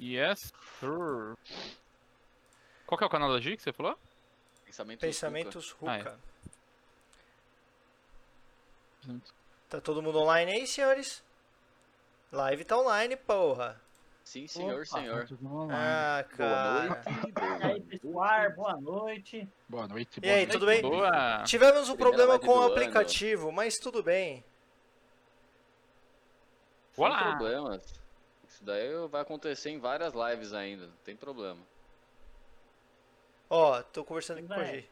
Yes, sir. Qual que é o canal da G que você falou? Pensamento Pensamentos Ah, é. Ruka. Tá todo mundo online aí, senhores? Live tá online, porra. Sim, senhor, Opa, senhor. Ah, Boa cara. noite. E aí, pessoal, boa noite. Boa noite, E boa aí, noite. tudo bem? Boa! Tivemos um Primeira problema com o do ano. aplicativo, mas tudo bem. Sem Olá. problemas. Isso daí vai acontecer em várias lives ainda, não tem problema. Ó, tô conversando aqui com Vai. G.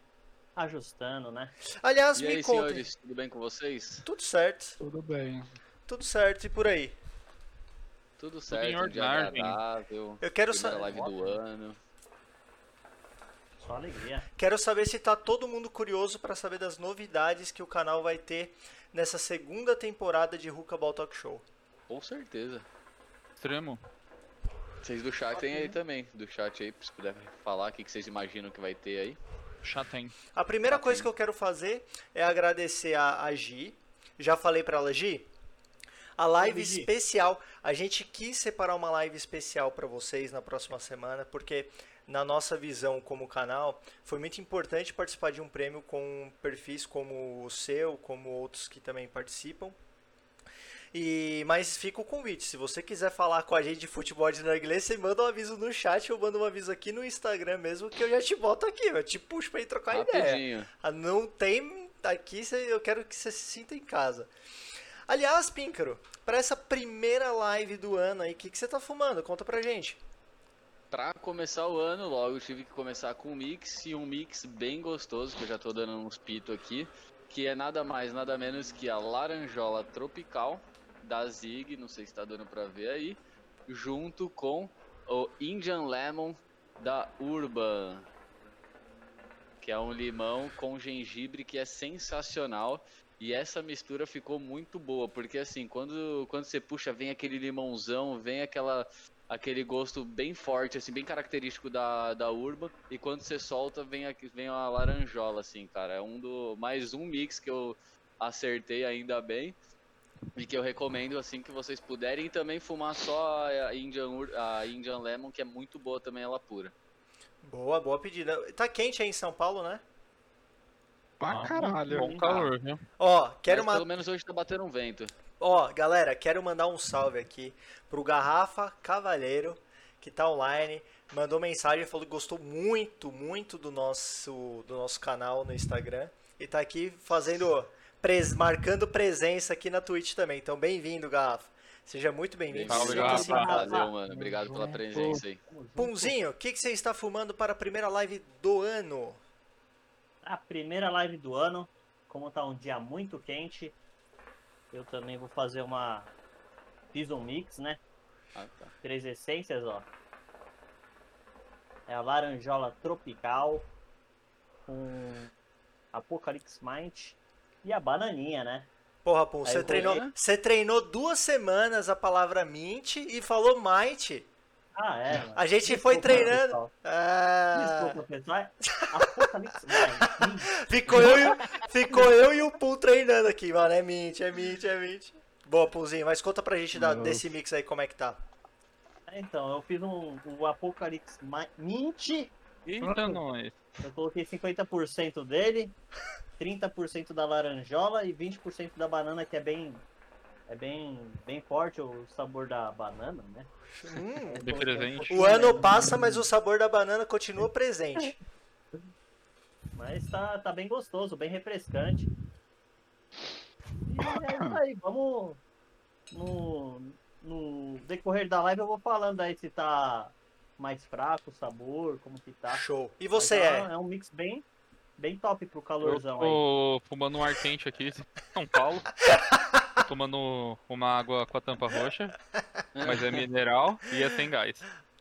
Ajustando, né? Aliás, E me aí, contem. senhores, tudo bem com vocês? Tudo certo, Tudo bem. tudo certo e por aí. Tudo certo, um dia agradável. Eu quero, Primeira sa live do ano. Só alegria. quero saber se tá todo mundo curioso pra saber das novidades que o canal vai ter nessa segunda temporada de Ruka Ball Talk Show. Com certeza. Extremo. Vocês do chat tem aí também. Do chat aí, se puder falar o que vocês imaginam que vai ter aí. Chatem. A primeira Tá coisa bem. que eu quero fazer é agradecer a, a Gi. Já falei pra ela, Gi. A live Gi. especial, a gente quis separar uma live especial pra vocês na próxima semana, porque na nossa visão como canal, foi muito importante participar de um prêmio com perfis como o seu, como outros que também participam. E, mas fica o convite, se você quiser falar com a gente de futebol de narguilé, você manda um aviso no chat ou manda um aviso aqui no Instagram mesmo, que eu já te boto aqui, eu te puxo pra ir trocar ideia. Rapidinho. Ah, Não tem. Aqui eu quero que você se sinta em casa. Aliás, Píncaro, para essa primeira live do ano aí, o que, que você tá fumando? Conta pra gente. Pra começar o ano, logo eu tive que começar com um mix e um mix bem gostoso, que eu já tô dando uns pito aqui, que é nada mais, nada menos que a laranjola tropical da Zig, não sei se tá dando pra ver aí, junto com o Indian Lemon da Urban, que é um limão com gengibre que é sensacional. E essa mistura ficou muito boa, porque assim, quando, quando você puxa, vem aquele limãozão, vem aquela aquele gosto bem forte, assim, bem característico da, da Urban. E quando você solta, vem, aqui, vem uma laranjola, assim, cara. É um do. Mais um mix que eu acertei ainda bem. E que eu recomendo, assim, que vocês puderem. E também fumar só a Indian, a Indian Lemon, que é muito boa também, ela pura. Boa, boa pedida. Tá quente aí em São Paulo, né? Pra caralho. Bom calor, viu? Ó, quero Mas uma. pelo menos hoje tá batendo um vento. Ó, galera, quero mandar um salve aqui pro Garrafa Cavalheiro, que tá online. Mandou mensagem, falou que gostou muito, muito do nosso, do nosso canal no Instagram. E tá aqui fazendo. Pres- marcando presença aqui na Twitch também. Então, bem-vindo, Garrafa. Seja muito bem-vindo. Salve, Garrafa. Valeu, mano. Obrigado pela presença aí. Punzinho, o que, que você está fumando para a primeira live do ano? A primeira live do ano, como tá um dia muito quente, eu também vou fazer uma. Fiz um mix, né? Ah, tá. Três essências, ó. É a laranjola tropical com Apocalypse Mind e a bananinha, né? Porra, Pum, você vou- treinou, você treinou duas semanas a palavra mint e falou might. Ah, é. mano. A gente Desculpa, foi treinando. pessoal. Ah, Desculpa, pessoal. Apocalypse Mind. ficou, eu e, o- ficou eu e o Pum treinando aqui, mano. É mint, é mint, é mint. Boa, Pumzinho, mas conta pra gente da- desse mix aí como é que tá. Então, eu fiz um, um Apocalypse Mi- Mint. Eita, nós. Eu coloquei 50% dele, 30% da laranjola e 20% da banana, que é bem. É bem, bem forte o sabor da banana, né? Hum, De presente. o ano passa, mas o sabor da banana continua presente. Mas tá, tá bem gostoso, bem refrescante. E é isso aí, vamos. No, no decorrer da live eu vou falando aí se tá mais fraco o sabor, como que tá. Show. E você é, é? é um mix bem, bem top pro Eu calorzão aí. tô fumando um ar quente aqui em São Paulo. Tomando uma água com a tampa roxa, mas é mineral e é sem gás.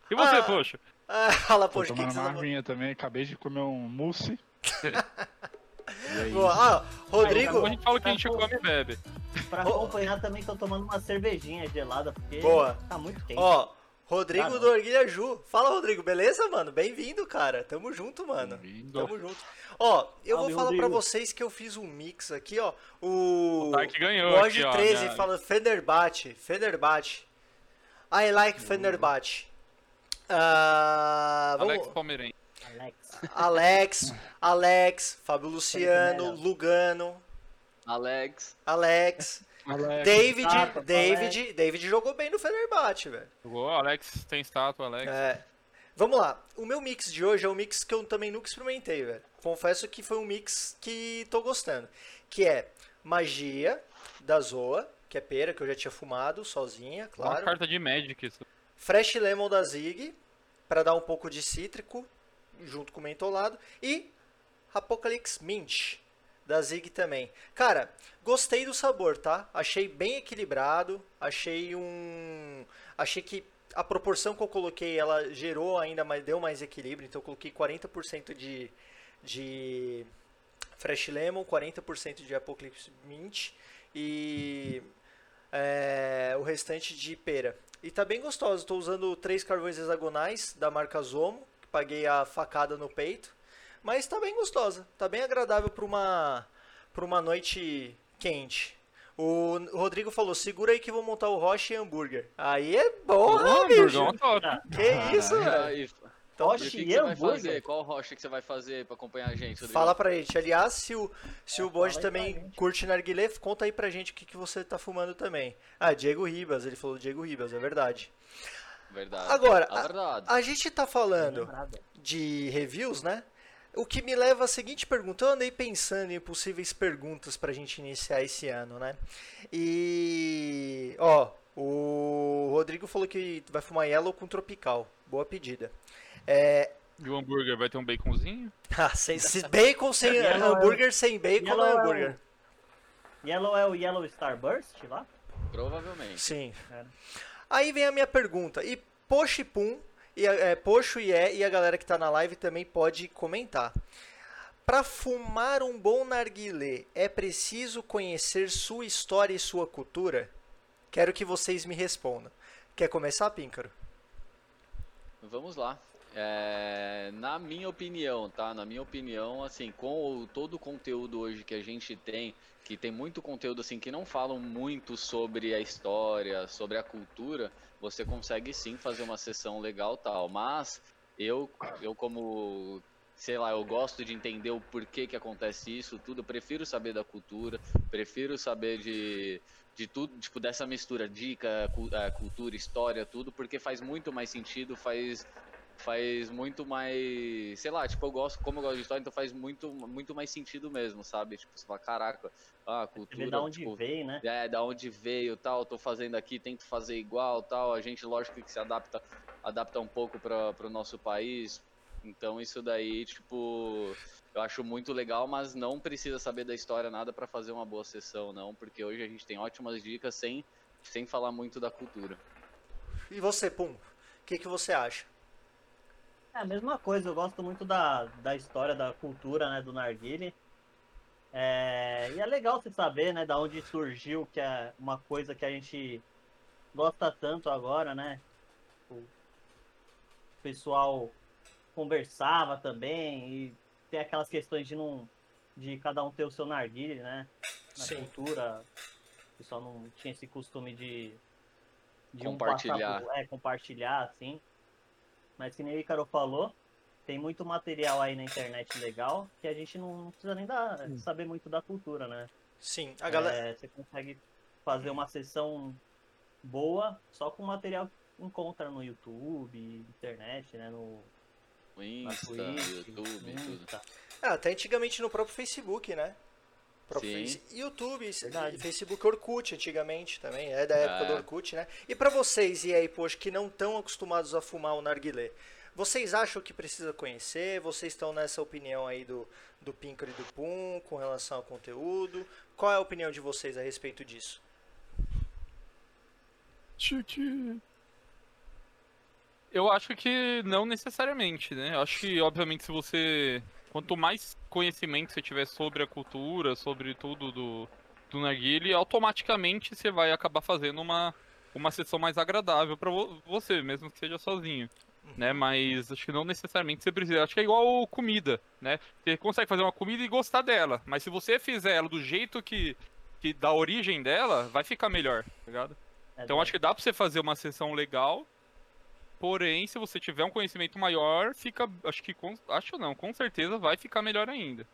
E você, Ah, poxa? Ah, fala, poxa, o que, que tomando você uma tá aguinha também, acabei de comer um mousse. Boa. Ah, Rodrigo. A gente fala que a gente come e bebe. Pra acompanhar também tô tomando uma cervejinha gelada, porque Boa. tá muito quente. Ó, Rodrigo Tá do Orguilha Ju. Fala, Rodrigo, beleza, mano? Bem-vindo, cara. Tamo junto, mano. Bem-vindo. Tamo junto. Ó, eu vou falar pra Rodrigo. vocês que eu fiz um mix aqui, ó. O. O Dark ganhou o aqui, ó, 13 minha- fala Fenerbahçe. Fenerbahçe. I like Fenerbahçe. Ah, vamos- Alex Palmeirense. Alex. Alex, Alex, Fábio Luciano. Lugano, Alex. Alex, Alex. David, Estátua, David, David jogou bem no Fenerbahçe, velho. Jogou, Alex tem estátua, Alex. É. Vamos lá. O meu mix de hoje é um mix que eu também nunca experimentei, velho. Confesso que foi um mix que tô gostando. Que é magia da Zoa, que é pera, que eu já tinha fumado sozinha, Uma claro. carta de Magic isso. Fresh Lemon da Zig, para dar um pouco de cítrico, junto com mentolado. E Apocalypse Mint, da Zig também. Cara, gostei do sabor, tá? Achei bem equilibrado, achei um... Achei que a proporção que eu coloquei, ela gerou ainda mais, deu mais equilíbrio, então eu coloquei 40% de, de Fresh Lemon, 40% de Apocalypse Mint e é, o restante de pera. E tá bem gostoso. Estou usando três carvões hexagonais da marca Zomo, que paguei a facada no peito. Mas tá bem gostosa. Tá bem agradável para uma para uma noite quente. O Rodrigo falou: segura aí que vou montar o Roche e hambúrguer. Aí é bom, Ô, bicho. Que isso, E velho. Então, e o Roche que, que e você vai hambúrguer? fazer? Qual rocha que você vai fazer pra acompanhar a gente? Rodrigo? Fala pra gente. Aliás, se o, se o Bode pra também curte narguilé, conta aí pra gente o que, que você tá fumando também. Ah, Diego Ribas, ele falou Diego Ribas, é verdade. Verdade. Agora, A verdade. A gente tá falando Lembrado. de reviews, né? O que me leva à seguinte pergunta. Eu andei pensando em possíveis perguntas pra gente iniciar esse ano, né? E. Ó, o Rodrigo falou que vai fumar Yellow com Tropical. Boa pedida. É. E o hambúrguer vai ter um baconzinho? Ah, sem, se bacon sem. Yellow é o- hambúrguer sem bacon não é é o- hambúrguer. Yellow é o Yellow Starburst lá? Provavelmente. Sim. É. Aí vem a minha pergunta. E Poxa e é, Poxo e é, e a galera que tá na live também pode comentar. Para fumar um bom narguilé, é preciso conhecer sua história e sua cultura? Quero que vocês me respondam. Quer começar, Píncaro? Vamos lá. É, na minha opinião, tá? Na minha opinião, assim, com o- todo o conteúdo hoje que a gente tem, que tem muito conteúdo assim que não falam muito sobre a história, sobre a cultura, você consegue sim fazer uma sessão legal tal. Mas eu, eu como, sei lá, eu gosto de entender o porquê que acontece isso, tudo. Eu prefiro saber da cultura, prefiro saber de de tudo, tipo, dessa mistura, dica, eh, cultura, história, tudo, porque faz muito mais sentido, faz faz muito mais, sei lá, tipo, eu gosto, como eu gosto de história, então faz muito muito mais sentido mesmo, sabe? Tipo, você fala, caraca, ah, a cultura, da onde tipo, veio, né? é, da onde veio, tal, tô fazendo aqui, tento fazer igual, tal. A gente, lógico que se adapta, adapta um pouco para o nosso país. Então isso daí, tipo, eu acho muito legal, mas não precisa saber da história nada para fazer uma boa sessão, não, porque hoje a gente tem ótimas dicas sem sem falar muito da cultura. E você, Pum? O que, que você acha? É a mesma coisa, eu gosto muito da, da história, da cultura, né, do narguile. É, e é legal você saber, né, da onde surgiu, que é uma coisa que a gente gosta tanto agora, né? O pessoal conversava também e tem aquelas questões de não de cada um ter o seu narguile, né? Na Sim. cultura, o pessoal não tinha esse costume de, de um Compartilhar. passar por- é, compartilhar, assim. Mas que nem o Icaro falou, tem muito material aí na internet legal que a gente não precisa nem dar, saber muito da cultura, né? Sim, a galera. É, você consegue fazer uma sessão boa só com material que encontra no YouTube, internet, né? No O na Insta, Twitch, YouTube, tudo. Insta. Ah, até antigamente no próprio Facebook, né? Próprio Sim. Face- YouTube, Verdade. Facebook Orkut antigamente também, é da época do É. Orkut, né? E pra vocês, e aí, poxa, que não estão acostumados a fumar o narguilé, vocês acham que precisa conhecer? Vocês estão nessa opinião aí do, do Pinker e do Pum com relação ao conteúdo? Qual é a opinião de vocês a respeito disso? Tchutchu. Eu acho que não necessariamente, né? Eu acho que, obviamente, se você. Quanto mais conhecimento você tiver sobre a cultura, sobre tudo do, do narguile, automaticamente você vai acabar fazendo uma, uma sessão mais agradável pra vo- você, mesmo que seja sozinho. Né? Mas acho que não necessariamente você precisa. Acho que é igual comida, né? Você consegue fazer uma comida e gostar dela, mas se você fizer ela do jeito que, que da origem dela, vai ficar melhor, tá ligado? É Então acho que dá pra você fazer uma sessão legal Porém, se você tiver um conhecimento maior, fica. Acho que. Com, acho não, com certeza vai ficar melhor ainda.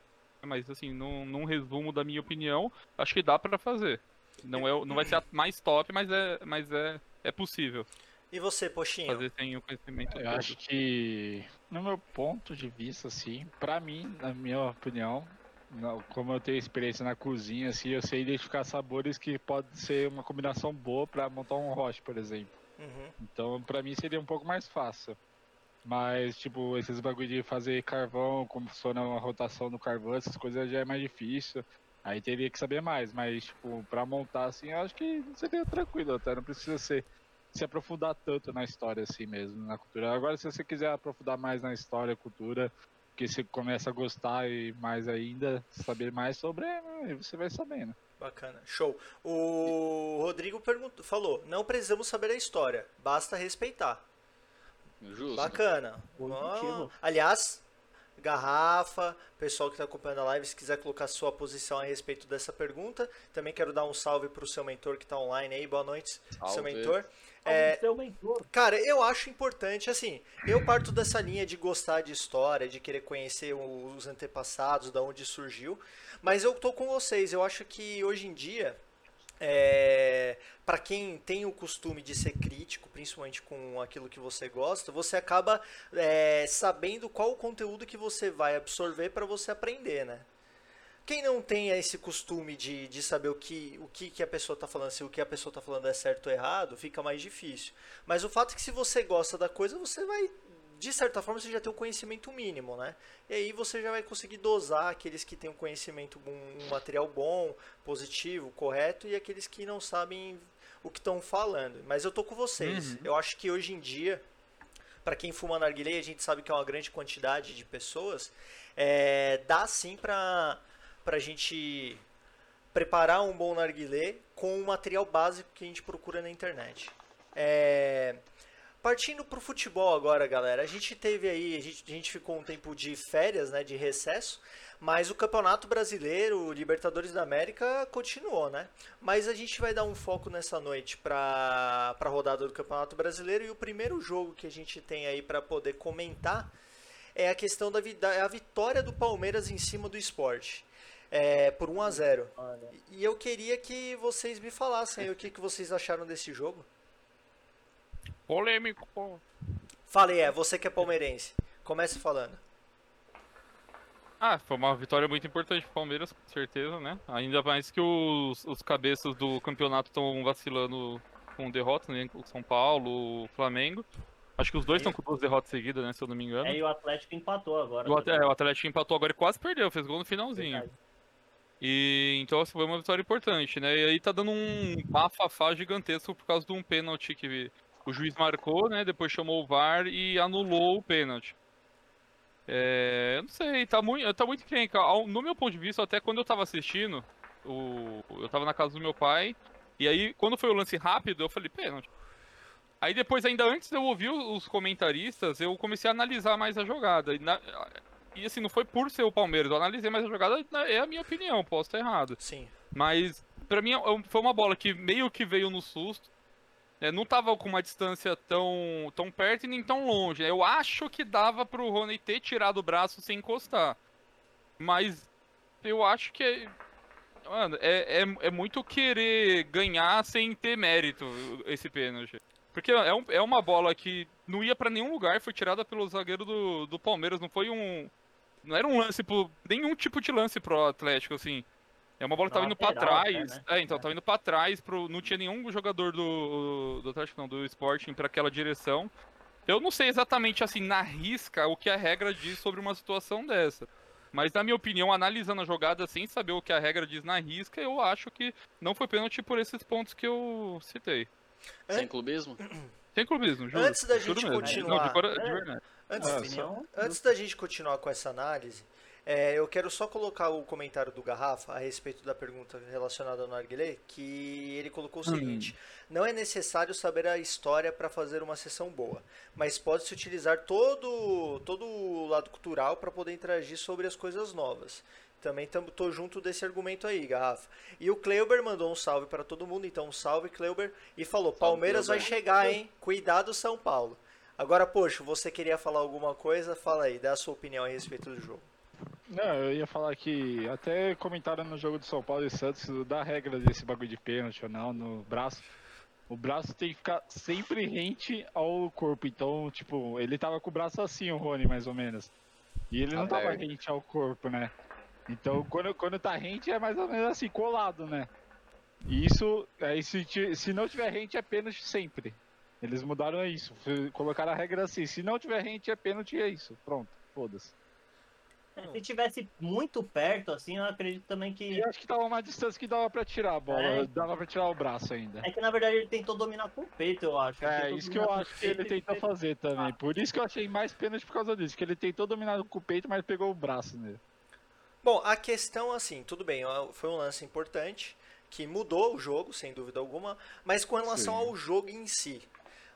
Mas assim, num, num resumo da minha opinião, acho que dá pra fazer. Não, é, não vai ser a mais top, mas é, mas é, é possível E você, Poxinho? fazer sem o conhecimento Eu todo. acho que, no meu ponto de vista, assim, pra mim, na minha opinião, não- como eu tenho experiência na cozinha, assim, eu sei identificar sabores que pode ser uma combinação boa pra montar um roche, por exemplo. Uhum. Então, pra mim seria um pouco mais fácil. Mas, tipo, esses bagulho de fazer carvão, como funciona a rotação do carvão, essas coisas já é mais difícil. Aí teria que saber mais, mas, tipo, pra montar assim, eu acho que seria tranquilo até, não precisa ser se aprofundar tanto na história assim mesmo, na cultura. Agora, se você quiser aprofundar mais na história, cultura, que você começa a gostar e mais ainda, saber mais sobre, aí você vai sabendo. Bacana, show. O Rodrigo perguntou, falou: não precisamos saber a história, basta respeitar. Justo. Bacana. Ah, aliás, Garrafa, pessoal que está acompanhando a live, se quiser colocar sua posição a respeito dessa pergunta. Também quero dar um salve para o seu mentor que está online aí. Boa noite, seu Salve. mentor. É... Seu mentor. Cara, eu acho importante, assim, eu parto dessa linha de gostar de história, de querer conhecer os antepassados, da onde surgiu, mas eu tô com vocês, eu acho que hoje em dia, é, para quem tem o costume de ser crítico, principalmente com aquilo que você gosta, você acaba é, sabendo qual o conteúdo que você vai absorver para você aprender, né? Quem não tem esse costume de, de saber o que, o que, que a pessoa está falando, se o que a pessoa está falando é certo ou errado, fica mais difícil. Mas o fato é que se você gosta da coisa, você vai, de certa forma, você já tem um conhecimento mínimo, né? E aí você já vai conseguir dosar aqueles que têm um conhecimento, um, um material bom, positivo, correto, e aqueles que não sabem o que estão falando. Mas eu tô com vocês. Uhum. Eu acho que hoje em dia, para quem fuma narguilé, a gente sabe que é uma grande quantidade de pessoas, é, dá sim para pra gente preparar um bom narguilé com o material básico que a gente procura na internet. É, partindo pro futebol agora, galera. A gente teve aí, a gente, a gente ficou um tempo de férias, né, de recesso, mas o Campeonato Brasileiro, o Libertadores da América continuou, né? Mas a gente vai dar um foco nessa noite para a rodada do Campeonato Brasileiro e o primeiro jogo que a gente tem aí para poder comentar é a questão da, da a vitória do Palmeiras em cima do esporte. É, por 1 a 0 Olha, E eu queria que vocês me falassem o que, que vocês acharam desse jogo. Polêmico, pô. Fale, é, você que é palmeirense. Comece falando. Ah, foi uma vitória muito importante pro Palmeiras, com certeza, né? Ainda mais que os, os cabeças do campeonato estão vacilando com derrotas, né? O São Paulo, o Flamengo. Acho que os dois estão com duas derrotas seguidas, né? Se eu não me engano. é, e o Atlético empatou agora. O, At- é, o Atlético empatou agora e quase perdeu, fez gol no finalzinho. Verdade. E então foi uma vitória importante, né? E aí tá dando um bafafá gigantesco por causa de um pênalti que o juiz marcou, né? Depois chamou o VAR e anulou o pênalti. É, não sei, tá muito, tá muito encrenca. No meu ponto de vista, até quando eu tava assistindo, o, eu tava na casa do meu pai, e aí quando foi o lance rápido, eu falei, pênalti. Aí depois, ainda antes de eu ouvir os comentaristas, eu comecei a analisar mais a jogada. Na- e, assim, não foi por ser o Palmeiras, eu analisei mais a jogada, na- é a minha opinião, posso estar errado. Sim. Mas, pra mim, é foi uma bola que meio que veio no susto. né, não tava com uma distância tão, tão perto e nem tão longe. né, Eu acho que dava pro Rony ter tirado o braço sem encostar. Mas eu acho que é, mano, é, é, é muito querer ganhar sem ter mérito esse pênalti. Porque é, um- é uma bola que não ia pra nenhum lugar, foi tirada pelo zagueiro do, do Palmeiras, não foi um. Não era um lance pro. nenhum tipo de lance pro Atlético, assim. É uma bola que tava indo pra lateral até, trás. né? É, então, É. tava indo pra trás, pro, não tinha nenhum jogador do, do Atlético, não, do Sporting pra aquela direção. Eu não sei exatamente, assim, na risca, o que a regra diz sobre uma situação dessa. Mas, na minha opinião, analisando a jogada sem saber o que a regra diz na risca, eu acho que não foi pênalti por esses pontos que eu citei. Sem clubismo? Sem clubismo, juro. Antes da juro gente mesmo. continuar- Não, de, cora- de É. verdade. Antes, Ah, antes da gente continuar com essa análise, é, eu quero só colocar o comentário do Garrafa a respeito da pergunta relacionada ao Narguilé, que ele colocou o seguinte: Não é necessário saber a história para fazer uma sessão boa, mas pode-se utilizar todo, todo o lado cultural para poder interagir sobre as coisas novas. Também tam- tô junto desse argumento aí, Garrafa. E o Kleuber mandou um salve para todo mundo, então um salve, Kleuber, e falou: Palmeiras vai chegar, hein? Cuidado, São Paulo. Agora, poxa, você queria falar alguma coisa? Fala aí, dá a sua opinião a respeito do jogo. Não, eu ia falar que até comentaram no jogo do São Paulo e Santos da regra desse bagulho de pênalti ou não no braço. O braço tem que ficar sempre rente ao corpo. Então, tipo, ele tava com o braço assim, o Rony, mais ou menos. E ele não tava Aberto. rente ao corpo, né? Então, quando, quando tá rente, é mais ou menos assim, colado, né? E isso, aí se, ti- se não tiver rente, é pênalti sempre. Eles mudaram isso. f- Colocaram a regra assim: se não tiver rente, é pênalti, é isso. Pronto, foda-se. Se tivesse muito perto, assim, eu acredito também que. E acho que tava uma distância que dava pra tirar a bola. É. Dava pra tirar o braço ainda. É que na verdade ele tentou dominar com o peito, eu acho. É, isso que eu acho que ele tentou fazer também. Por isso que eu achei mais pênalti por causa disso. Que ele tentou dominar com o peito, mas pegou o braço nele. Bom, a questão, assim, tudo bem, foi um lance importante que mudou o jogo, sem dúvida alguma, mas com relação Sim. ao jogo em si,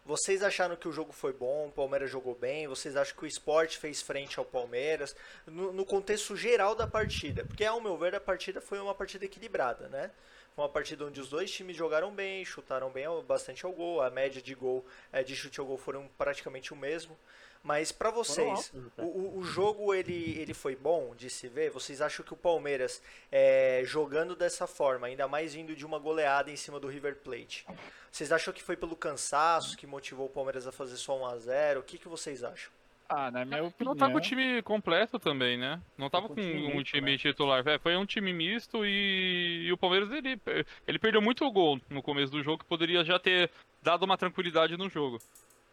vocês acharam que o jogo foi bom, o Palmeiras jogou bem, vocês acham que o esporte fez frente ao Palmeiras, no, no contexto geral da partida? Porque, ao meu ver, a partida foi uma partida equilibrada, né? Foi uma partida onde os dois times jogaram bem, chutaram bem bastante ao gol, a média de gol, eh, de chute ao gol foram praticamente o mesmo. Mas pra vocês, até. o, o- jogo ele, ele foi bom de se ver? Vocês acham que o Palmeiras, é, jogando dessa forma, ainda mais vindo de uma goleada em cima do River Plate, vocês acham que foi pelo cansaço que motivou o Palmeiras a fazer só 1 a 0 O que, que vocês acham? Ah, na minha opinião. Não tava o time completo também, né? Não tava com com o time um misto, time né? titular. É, foi um time misto e, e o Palmeiras ele, ele perdeu muito gol no começo do jogo que poderia já ter dado uma tranquilidade no jogo.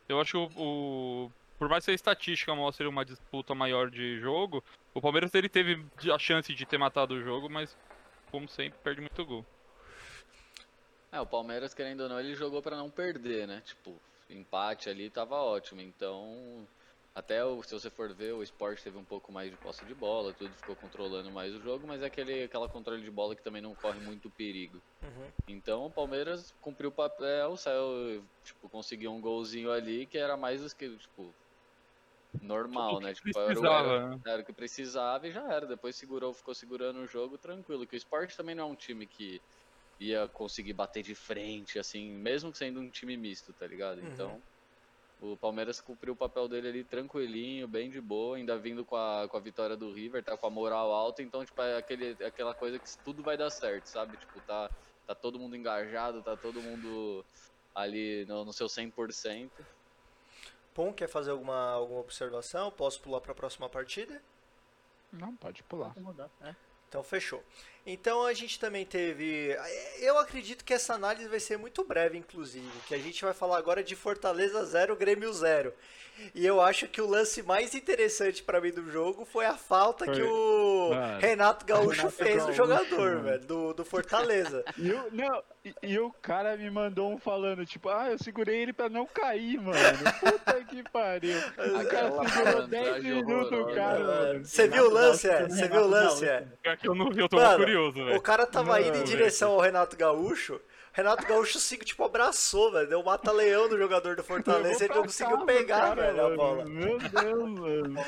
Eu acho que o, o- por mais que a estatística mostre uma disputa maior de jogo, o Palmeiras ele teve a chance de ter matado o jogo, mas como sempre perde muito gol. É, o Palmeiras, querendo ou não, ele jogou pra não perder, né? Tipo, empate ali tava ótimo. Então, até o, se você for ver, o Sport teve um pouco mais de posse de bola, tudo ficou controlando mais o jogo, mas é aquele aquela controle de bola que também não corre muito perigo. Uhum. Então, o Palmeiras cumpriu o papel, saiu, tipo, conseguiu um golzinho ali que era mais os que, tipo, normal, né? Tipo, era, era, né? era o que precisava e já era. Depois segurou, ficou segurando o jogo tranquilo. Que o Sport também não é um time que ia conseguir bater de frente, assim, mesmo sendo um time misto, tá ligado? Uhum. Então, o Palmeiras cumpriu o papel dele ali tranquilinho, bem de boa, ainda vindo com a, com a vitória do River, tá com a moral alta, então, tipo, é aquele, aquela coisa que tudo vai dar certo, sabe? Tipo, tá, tá todo mundo engajado, tá todo mundo ali no, no seu 100%. Pom, quer fazer alguma, alguma observação? Posso pular para a próxima partida? Não, pode pular. É. Então fechou. Então a gente também teve. Eu acredito que essa análise vai ser muito breve, inclusive. Que a gente vai falar agora de Fortaleza 0, Grêmio 0. E eu acho que o lance mais interessante pra mim do jogo foi a falta que Foi. o Mano. Renato Gaúcho Renato fez no Gaúcho, jogador, mano. velho, do, do Fortaleza. E, o, não, e, e o cara me mandou um falando, tipo, ah, eu segurei ele pra não cair, mano. Puta que pariu. O cara segurou 10 malandragem minutos, cara, mano. Você viu o lance, é? Você viu o lance, é? É que eu não vi, eu tô Mano, curioso, O velho. cara tava indo em direção ao Renato Gaúcho. Renato Gaúcho, assim, tipo, abraçou, velho. Deu um mata-leão no jogador do Fortaleza. Ele não conseguiu pegar, velho, a bola. Meu Deus, mano.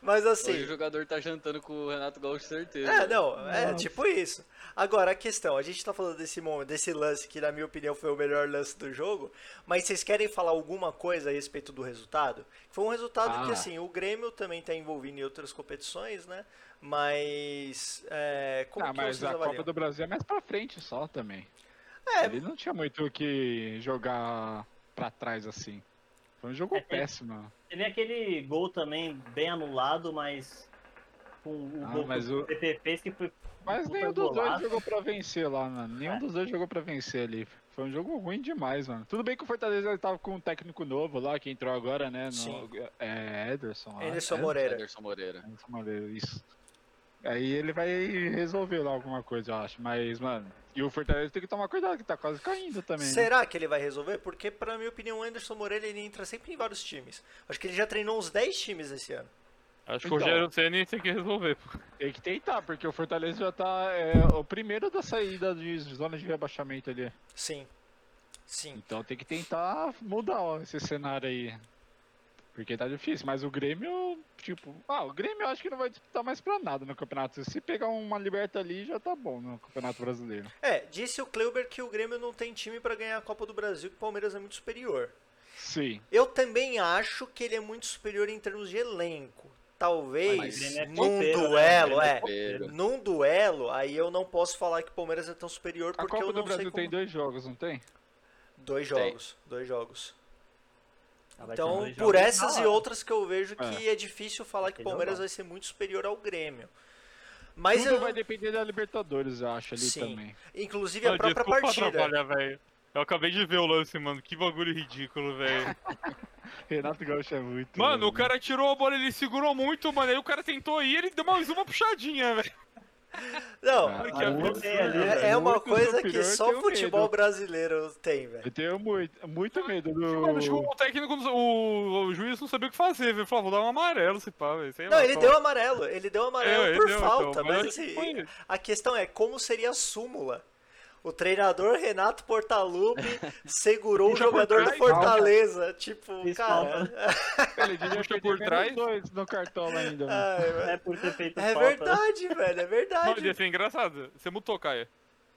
Mas assim. Hoje o jogador tá jantando com o Renato Gaúcho, certeza. É, não, é Nossa. tipo isso. Agora, a questão, a gente tá falando desse momento, desse lance que, na minha opinião, foi o melhor lance do jogo, mas vocês querem falar alguma coisa a respeito do resultado? Foi um resultado que, Ah. assim, o Grêmio também tá envolvido em outras competições, né? Mas. É, como Ah, que mas a avaliam? Copa do Brasil é mais pra frente só também. É, Ele não tinha muito o que jogar pra trás assim. Foi um jogo É, péssimo. Teve aquele gol também bem anulado, mas com o Ah, gol mas que o o- PP fez que foi. Mas nenhum dos dois jogou pra vencer lá, mano. Nenhum É. dos dois jogou pra vencer ali. Foi um jogo ruim demais, mano. Tudo bem que o Fortaleza ele tava com um técnico novo lá, que entrou agora, né? No, Sim. É Ederson. É? Moreira. Anderson Moreira. Anderson Moreira, isso. Aí ele vai resolver lá alguma coisa, eu acho. Mas, mano, e o Fortaleza tem que tomar cuidado, que tá quase caindo também. né? Será que ele vai resolver? Porque, pra minha opinião, o Anderson Moreira ele entra sempre em vários times. Acho que ele já treinou uns 10 times esse ano. Acho que o Então. Rogério Ceni tem que resolver. pô. Tem que tentar, porque o Fortaleza já tá é, o primeiro da saída de zona de rebaixamento ali. Sim. Sim. Então tem que tentar mudar ó, esse cenário aí. Porque tá difícil, mas o Grêmio, tipo, ah, o Grêmio eu acho que não vai disputar mais pra nada no campeonato. Se pegar uma liberta ali, já tá bom no campeonato brasileiro. É, disse o Kleuber que o Grêmio não tem time pra ganhar a Copa do Brasil, que o Palmeiras é muito superior. Sim. Eu também acho que ele é muito superior em termos de elenco. Talvez é num né? duelo, Ele é é. Num duelo, aí eu não posso falar que o Palmeiras é tão superior A porque Copa eu do não sei Brasil como... tem dois jogos, não tem? Dois Tem. jogos, dois jogos. Então, por essas e outras que eu vejo que é, difícil falar que o Palmeiras vai ser muito superior ao Grêmio. Mas Tudo eu, vai depender da Libertadores, eu acho, ali Sim. também. inclusive a Mano, própria partida. velho. Eu acabei de ver o lance, mano. Que bagulho ridículo, velho. Renato Gaúcho é muito. Mano, o louco. cara tirou a bola, ele segurou muito, mano. Aí o cara tentou ir, ele deu mais uma puxadinha, velho. Não, Ah, é, é uma coisa que só futebol medo. brasileiro tem, velho. Eu tenho muito, muito medo do. Tipo, o técnico, o, o juiz não sabia o que fazer, velho. Falou, vou dar um amarelo, se pá, velho. Não, lá, ele só- deu amarelo, ele deu amarelo É, por deu, falta, então, mas mas assim, foi- a questão é como seria a súmula. O treinador Renato Portaluppi segurou o por jogador do trás, Fortaleza. Tipo, Isso, cara. Ele perder por trás. dois no cartola ainda, mano. Ai, É por ter feito É falta. verdade, velho, é verdade. ia ser engraçado. Você mutou, Caia.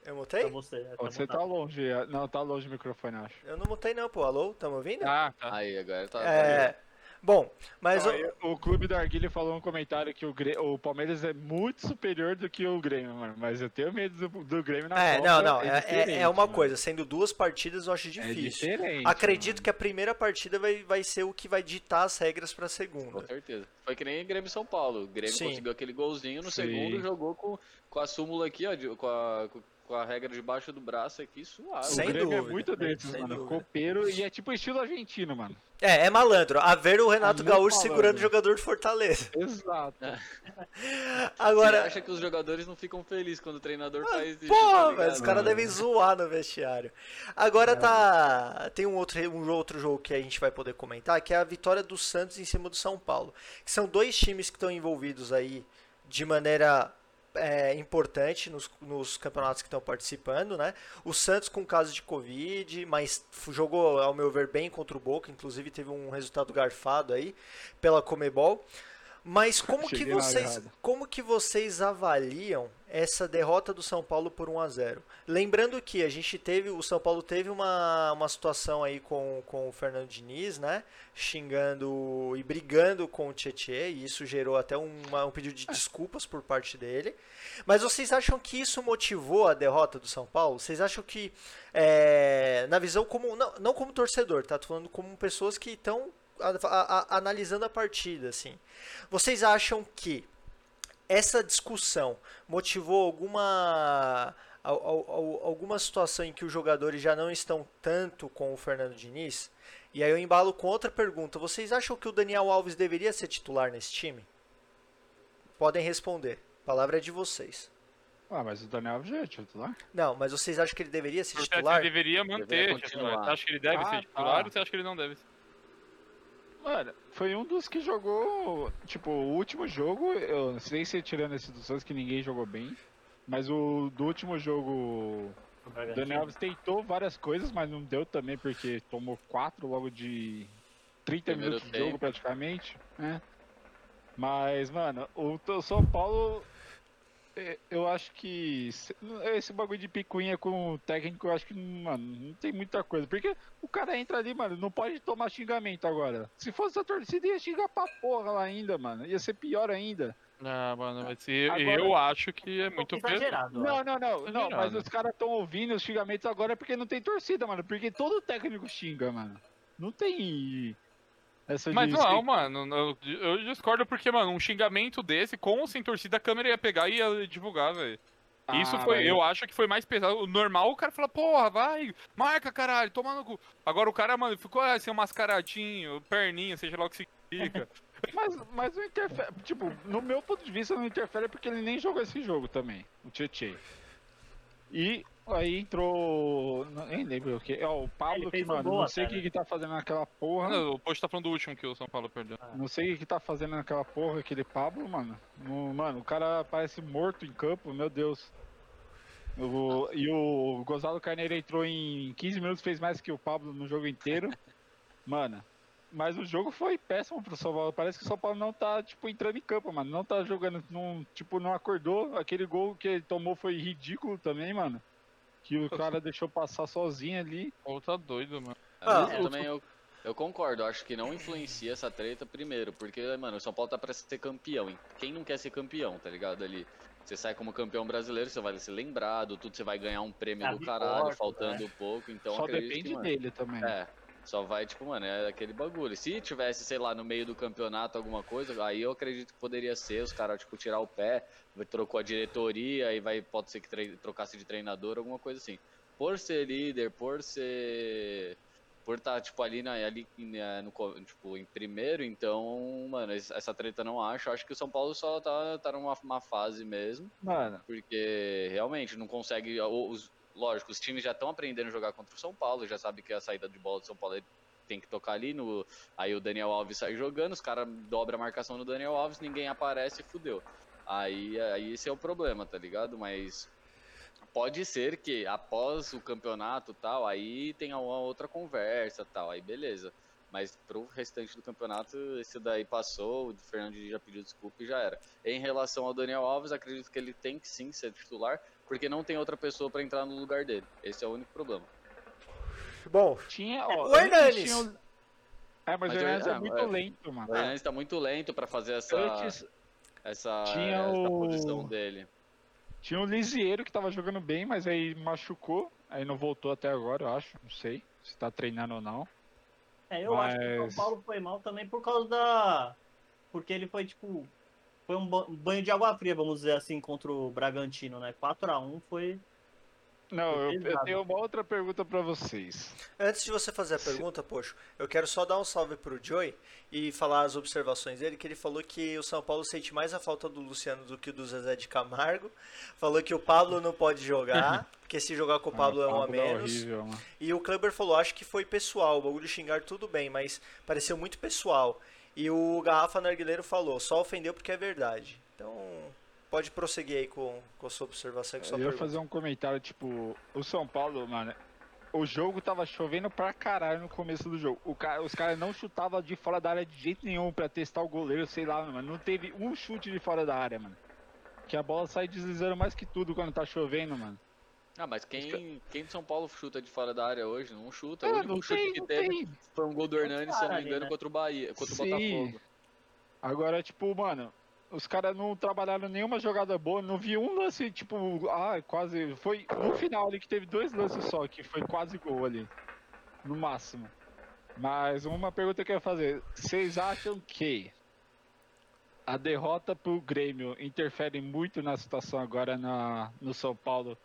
Eu mutei? você. é, pra Você botar. tá longe. Não, tá longe o microfone, acho. Eu não mutei não, pô. Alô, tamo ouvindo? Ah, tá. Aí, agora tá. É. Bom, mas o- o clube da Arguilha falou um comentário que o, o Palmeiras é muito superior do que o Grêmio, mano. Mas eu tenho medo do, do Grêmio na É, Copa. não, não. É, é- diferente, é uma mano. coisa. Sendo duas partidas, eu acho É difícil. diferente. Acredito mano. que a primeira partida vai, vai ser o que vai ditar as regras pra Com segunda. certeza. Foi que nem Grêmio e São Paulo. O Grêmio Sim. conseguiu aquele golzinho, no Sim. segundo jogou com, com a súmula aqui, ó, de- com, a, com- com a regra debaixo do braço aqui, suave. O Sem Grêmio dúvida. é muito desses, Sem mano. dúvida. Copeiro e é tipo estilo argentino, mano. É, é malandro. A ver o Renato muito Gaúcho malandro. segurando o jogador de Fortaleza. Exato. Agora. Você acha que os jogadores não ficam felizes quando o treinador faz isso? Pô, tá velho, os caras devem zoar no vestiário. Agora tá. Tem um outro, um outro jogo que a gente vai poder comentar, que é a vitória do Santos em cima do São Paulo. Que são dois times que estão envolvidos aí de maneira é, importante nos, nos campeonatos que estão participando, né? O Santos com caso de Covid, mas jogou, ao meu ver, bem contra o Boca, inclusive teve um resultado garfado aí pela Comebol. Mas como que Cheguei vocês, como que vocês avaliam essa derrota do São Paulo por 1 a 0? Lembrando que a gente teve, o São Paulo teve uma, uma situação aí com, com o Fernando Diniz, né? Xingando e brigando com o Tietchan, e isso gerou até uma- um pedido de desculpas por parte dele. Mas vocês acham que isso motivou a derrota do São Paulo? Vocês acham que, é, na visão como, não, não como torcedor, tá? Tô falando como pessoas que estão a- a- analisando a partida, assim. Vocês acham que essa discussão motivou alguma al- al- al- alguma situação em que os jogadores já não estão tanto com o Fernando Diniz? E aí eu embalo com outra pergunta. Vocês acham que o Daniel Alves deveria ser titular nesse time? Podem responder. A palavra é de vocês. Ah, mas o Daniel Alves já é titular. Não, mas vocês acham que ele deveria ser Você acha que titular? ele deveria manter Deveria titular. Você acha que ele deve Ah, ser titular tá. ou você acha que ele não deve ser? Mano, foi um dos que jogou. Tipo, o último jogo, eu não sei se tirando esse do Santos que ninguém jogou bem. Mas o do último jogo, O. Daniel Alves tentou várias coisas, mas não deu também, porque tomou quatro logo de 30 Primeiro minutos de jogo praticamente, né? Mas, mano, o o São Paulo. É, Eu acho que se- esse bagulho de picuinha com o técnico, eu acho que, mano, não tem muita coisa. Porque o cara entra ali, mano, não pode tomar xingamento agora. Se fosse a torcida, ia xingar pra porra lá ainda, mano. Ia ser pior ainda. Ah, mano, mas eu, Agora- eu acho que é muito exagerado. Não, não, não, não, mas os caras estão ouvindo os xingamentos agora porque não tem torcida, mano. Porque todo técnico xinga, mano. Não tem essa Mas não, mano, eu, eu discordo porque, mano, um xingamento desse, com ou sem torcida, a câmera ia pegar e ia divulgar, velho. Isso Ah, foi, mas- eu acho que foi mais pesado. O normal, o cara fala, porra, vai, marca, caralho, toma no cu. Agora o cara, mano, ficou assim, um mascaradinho, perninha, seja lá o que significa. Mas, mas não interfere. Tipo, no meu ponto de vista, não interfere porque ele nem jogou esse jogo também, o Tietchan. E aí entrou. não- Nem lembro o que. Ó, o Pablo, que, um mano, gol não sei o que, né? que tá fazendo naquela porra. Mano, o post tá falando do último que o São Paulo perdeu. Não sei o que, que tá fazendo naquela porra, aquele Pablo, mano. No- mano, o cara parece morto em campo, meu Deus. O- e o Gonzalo Carneiro entrou em 15 minutos, fez mais que o Pablo no jogo inteiro. Mano, mas o jogo foi péssimo pro São Paulo. Parece que o São Paulo não tá, tipo, entrando em campo, mano. Não tá jogando, não, tipo, não acordou. Aquele gol que ele tomou foi ridículo também, mano. Que o cara deixou passar sozinho ali. O tá doido, mano. Ah, eu também eu, Eu concordo, eu acho que não influencia essa treta primeiro, porque, mano, o São Paulo tá pra ser campeão. Quem não quer ser campeão, tá ligado? Ali. Você sai como campeão brasileiro, você vai ser lembrado, tudo você vai ganhar um prêmio do Abre caralho, faltando né? pouco, então Só depende que, mano, dele também. É, só vai, tipo, mano, é aquele bagulho. Se tivesse, sei lá, no meio do campeonato alguma coisa, aí eu acredito que poderia ser os caras, tipo, tirar o pé, trocou a diretoria e vai, pode ser que trocasse de treinador, alguma coisa assim. Por ser líder, por ser. Por estar, tipo, ali, na, ali né, no, tipo, em primeiro, então, mano, es- essa treta não acho. Acho que o São Paulo só tá, tá numa uma fase mesmo. Mano, Porque realmente não consegue. Os, lógico, os times já estão aprendendo a jogar contra o São Paulo, já sabe que a saída de bola do São Paulo é- tem que tocar ali. No, aí o Daniel Alves sai jogando, os caras dobram a marcação no Daniel Alves, ninguém aparece fudeu. Aí, aí esse é o problema, tá ligado? Mas pode ser que após o campeonato tal, aí tenha uma outra conversa tal, aí beleza. Mas pro restante do campeonato, esse daí passou, o Fernando já pediu desculpa e já era. Em relação ao Daniel Alves, acredito que ele tem que sim ser titular, porque não tem outra pessoa pra entrar no lugar dele. Esse é o único problema. Bom, tinha. Ó, o Hernanes. tinha o- É, mas, Mas o Hernandes é, é, muito é. lento, mano. O Hernandes tá muito lento pra fazer essa, Antes essa, tinha essa o- posição dele. tinha o Lisieiro que tava jogando bem, mas aí machucou. Aí não voltou até agora, eu acho. Não sei se tá treinando ou não. É, eu acho que o Mas- São Paulo foi mal também por causa da. Porque ele foi, tipo. Foi um ba- banho de água fria, vamos dizer assim, contra o Bragantino, né? 4x1 foi. Não, eu, eu tenho uma outra pergunta pra vocês. Antes de você fazer a pergunta, Poxo, eu quero só dar um salve pro Joey e falar as observações dele, que ele falou que o São Paulo sente mais a falta do Luciano do que do Zezé de Camargo. Falou que o Pablo não pode jogar, porque se jogar com o Pablo é um a é menos. horrível, mano. E o Kleber falou, acho que foi pessoal, o bagulho de xingar tudo bem, mas pareceu muito pessoal. E o Garrafa Narguileiro falou, só ofendeu porque é verdade. Então, pode prosseguir aí com, com a sua observação com sua Eu ia pergunta. fazer um comentário, tipo, o São Paulo, mano, o jogo tava chovendo pra caralho no começo do jogo. O cara, os caras não chutavam de fora da área de jeito nenhum pra testar o goleiro, sei lá, mano. Não teve um chute de fora da área, mano. Que a bola sai deslizando mais que tudo quando tá chovendo, mano. Ah, mas quem, quem de São Paulo chuta de fora da área hoje? Não chuta. É, o chute tem, que teve tem. foi um gol do Hernandes, se eu não me engano, né? contra o Bahia, contra o Sim. Botafogo. Agora, tipo, mano, os caras não trabalharam nenhuma jogada boa, não vi um lance, tipo, ah, quase. Foi no final ali que teve dois lances só, que foi quase gol ali. No máximo. Mas uma pergunta que eu ia fazer. Vocês acham que a derrota pro Grêmio interfere muito na situação agora na, no São Paulo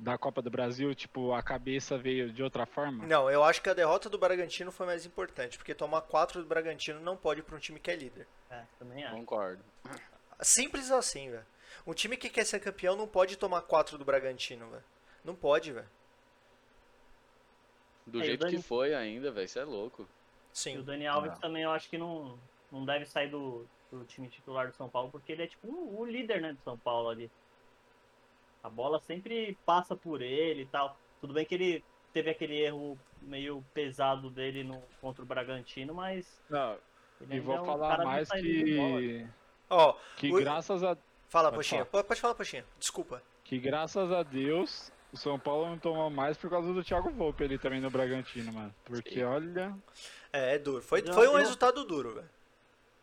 da Copa do Brasil? Tipo, a cabeça veio de outra forma? Não, eu acho que a derrota do Bragantino foi mais importante, porque tomar 4 do Bragantino não pode para um time que é líder. É, também acho. Concordo. Simples assim, velho. Um time que quer ser campeão não pode tomar 4 do Bragantino, velho. Não pode, velho. Do É, jeito que Dani- foi ainda, velho, isso é louco. E o Sim. Dani Alves Não. também eu acho que não, não deve sair do, do time titular do São Paulo, porque ele é tipo o, o líder né, do São Paulo ali. A bola sempre passa por ele e tal. Tudo bem que ele teve aquele erro meio pesado dele no, contra o Bragantino, mas. Não, ele e vou é um falar mais que. Ó, Que O- graças a fala, Pode Poxinha. Pode pode falar, Poxinha. Desculpa. Que graças a Deus o São Paulo não tomou mais por causa do Thiago Volpe ali também no Bragantino, mano. Porque Sim. olha. É, é duro. Foi, foi um eu- resultado duro, velho.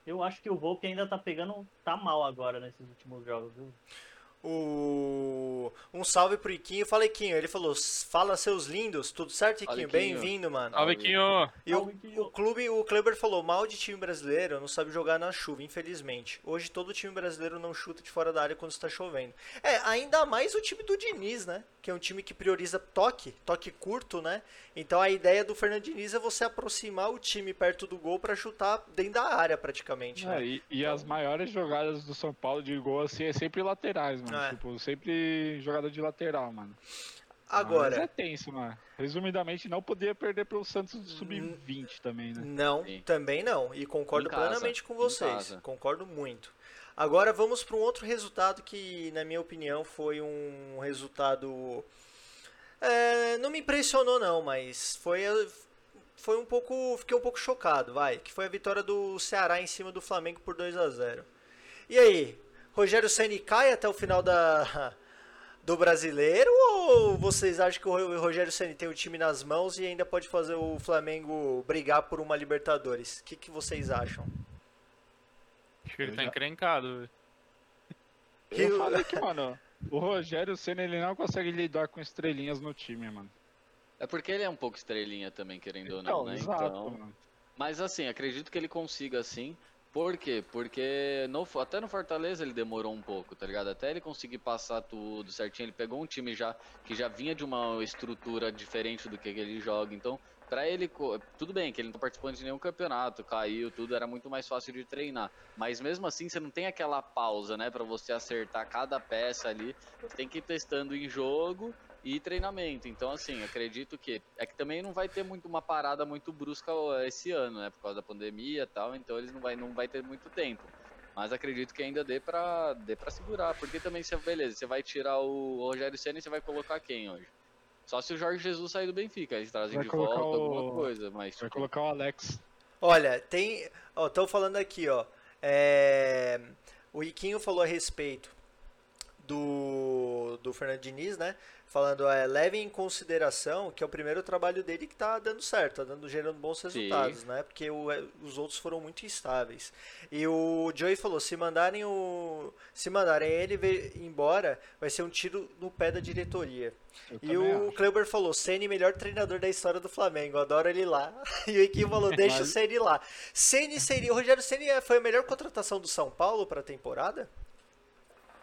Eu acho que o Volpe ainda tá pegando. tá mal agora nesses últimos jogos, viu? O... Um salve pro Iquinho. Fala, Iquinho. Ele falou, fala seus lindos. Tudo certo, Iquinho? Iquinho. Bem-vindo, mano. Salve, Quinho! E o, Iquinho. o clube, o Kleber falou, mal de time brasileiro não sabe jogar na chuva, infelizmente. Hoje todo time brasileiro não chuta de fora da área quando está chovendo. É, ainda mais o time do Diniz, né? Que é um time que prioriza toque, toque curto, né? Então a ideia do Fernando Diniz é você aproximar o time perto do gol para chutar dentro da área praticamente, É, né? e, e as maiores jogadas do São Paulo de gol assim é sempre laterais, mano. É. Tipo, sempre jogada de lateral, mano. Mas é Agora, tenso, mano. Resumidamente, não podia perder pelo Santos do Sub-20 também, né? não, Sim. também não. E concordo plenamente com vocês. Concordo muito. Agora vamos para um outro resultado que, na minha opinião, foi um resultado. é, não me impressionou, não, mas foi, foi um pouco. Fiquei um pouco chocado, vai. Que foi a vitória do Ceará em cima do Flamengo por 2 a 0 E aí, Rogério Senni cai até o final da, do brasileiro ou vocês acham que o Rogério Ceni tem o time nas mãos e ainda pode fazer o Flamengo brigar por uma Libertadores? O que, que vocês acham? Que ele Eu tá já- encrencado. velho. Eu Eu- falei que, mano, o Rogério Senna ele não consegue lidar com estrelinhas no time, mano. É porque ele é um pouco estrelinha também, querendo ou não, Não, né? exato, Então, mano. Mas assim, acredito que ele consiga sim. Por quê? Porque no, até no Fortaleza ele demorou um pouco, tá ligado? Até ele conseguir passar tudo certinho. Ele pegou um time já que já vinha de uma estrutura diferente do que ele joga. Então, pra ele, tudo bem que ele não tá participando de nenhum campeonato, caiu, tudo, era muito mais fácil de treinar. Mas mesmo assim, você não tem aquela pausa, né? Pra você acertar cada peça ali. Você tem que ir testando em jogo e treinamento. Então, assim, acredito que. É que também não vai ter muito uma parada muito brusca esse ano, né? Por causa da pandemia e tal. Então, eles não vai, não vai ter muito tempo. Mas acredito que ainda dê pra, dê pra segurar. Porque também, você, beleza, você vai tirar o Rogério Senna e você vai colocar quem hoje? Só se o Jorge Jesus sair do Benfica. Eles trazem Vai de volta o- alguma coisa. Mas, Vai colocar o Alex. Olha, tem. Ó, estão falando aqui, ó. é, O Iquinho falou a respeito do, do Fernando Diniz, né? Falando, é, levem em consideração que é o primeiro trabalho dele que tá dando certo, tá dando, gerando bons resultados, né? Porque o- é, os outros foram muito instáveis. E o Joey falou, se mandarem o. Se mandarem ele embora, vai ser um tiro no pé da diretoria. Eu E o acho. Kleber falou, Ceni melhor treinador da história do Flamengo, adoro ele lá. E o Iquinho falou, deixa o Mas- Ceni lá. Ceni seria, o Rogério Ceni foi a melhor contratação do São Paulo para a temporada?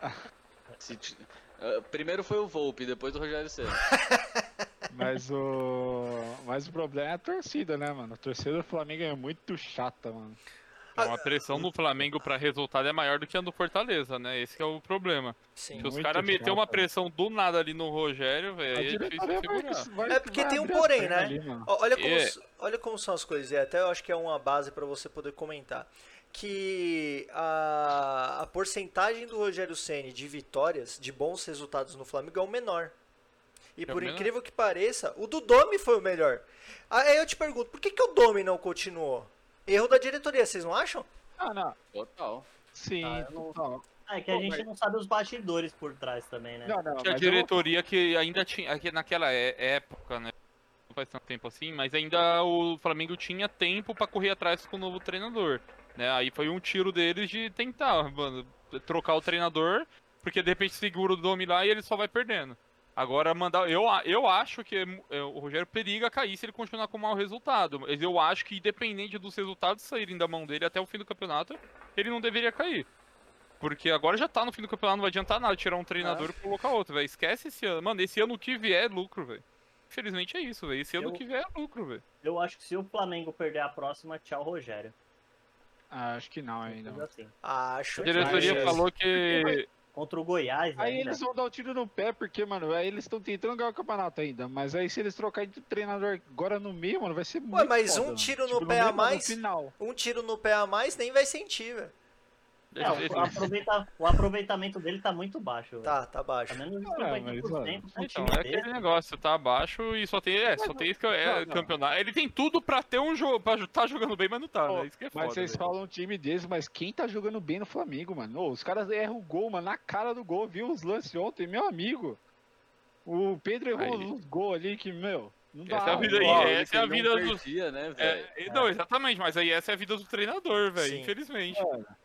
se ah, primeiro foi o Volpe, depois o Rogério Senna. Mas o. Mas o problema é a torcida, né, mano? A torcida do Flamengo é muito chata, mano. Então, a pressão do Flamengo pra resultado é maior do que a do Fortaleza, né? Esse que é o problema. Sim. Se os caras meter uma pressão do nada ali no Rogério, velho, é difícil vai- segurar. vai- É porque tem um porém, né? ali, Olha como, É. olha como são as coisas, e até eu acho que é uma base para você poder comentar. Que a, a porcentagem do Rogério Ceni de vitórias, de bons resultados no Flamengo é o menor. E É por menor? incrível que pareça, o do Domi foi o melhor. Aí eu te pergunto, por que, que o Domi não continuou? Erro da diretoria, vocês não acham? Ah, não. Total. Sim, Ah, total. É que a Pô, gente mas- não sabe os bastidores por trás também, né? Não, não, Tinha mas eu diretoria que ainda tinha, que naquela é- época, né? Não faz tanto tempo assim, mas ainda o Flamengo tinha tempo pra correr atrás com o novo treinador. Né? Aí foi um tiro deles de tentar, mano, trocar o treinador, porque de repente segura o Domi lá e ele só vai perdendo. Agora mandar. Eu, eu acho que é, o Rogério periga cair se ele continuar com mau resultado. Mas eu acho que, independente dos resultados saírem da mão dele até o fim do campeonato, ele não deveria cair. Porque agora já tá no fim do campeonato, não vai adiantar nada tirar um treinador e colocar outro, velho. Esquece esse ano. Mano, esse ano que vier é lucro, velho. Infelizmente é isso, velho. Esse ano Eu- que vier é lucro, velho. Eu acho que se o Flamengo perder a próxima, tchau, Rogério. Ah, acho que não ainda. Assim. Acho A que diretoria Mas- falou que. Contra o Goiás Aí ainda. eles vão dar o tiro no pé, porque, mano, aí eles estão tentando ganhar o campeonato ainda. Mas aí se eles trocarem de treinador agora no meio, mano, vai ser muito mas foda, um tiro no Tipo, pé a meio, não, mais- No final. um tiro no pé a mais nem vai sentir, velho. É, o, aproveita- o aproveitamento dele tá muito baixo. velho. Tá, tá baixo. Tá menos de Ah, mas, 50% mano, com o Então, é aquele negócio, tá abaixo e só tem. É, só tem é campeonato. Ele tem tudo pra ter um jogo. pra tá jogando bem, mas não tá, Pô, né? Isso que é foda. Mas vocês velho. falam um time deles, mas quem tá jogando bem no Flamengo, mano? Ô, os caras erram o gol, mano, na cara do gol. Viu os lances ontem, meu amigo. O Pedro errou Aí. os gols ali que, meu, não dá. Essa é a vida é- Ele essa é a vida dos- perdia, né, É, velho? e- não, exatamente, mas aí essa é a vida do treinador, velho, infelizmente.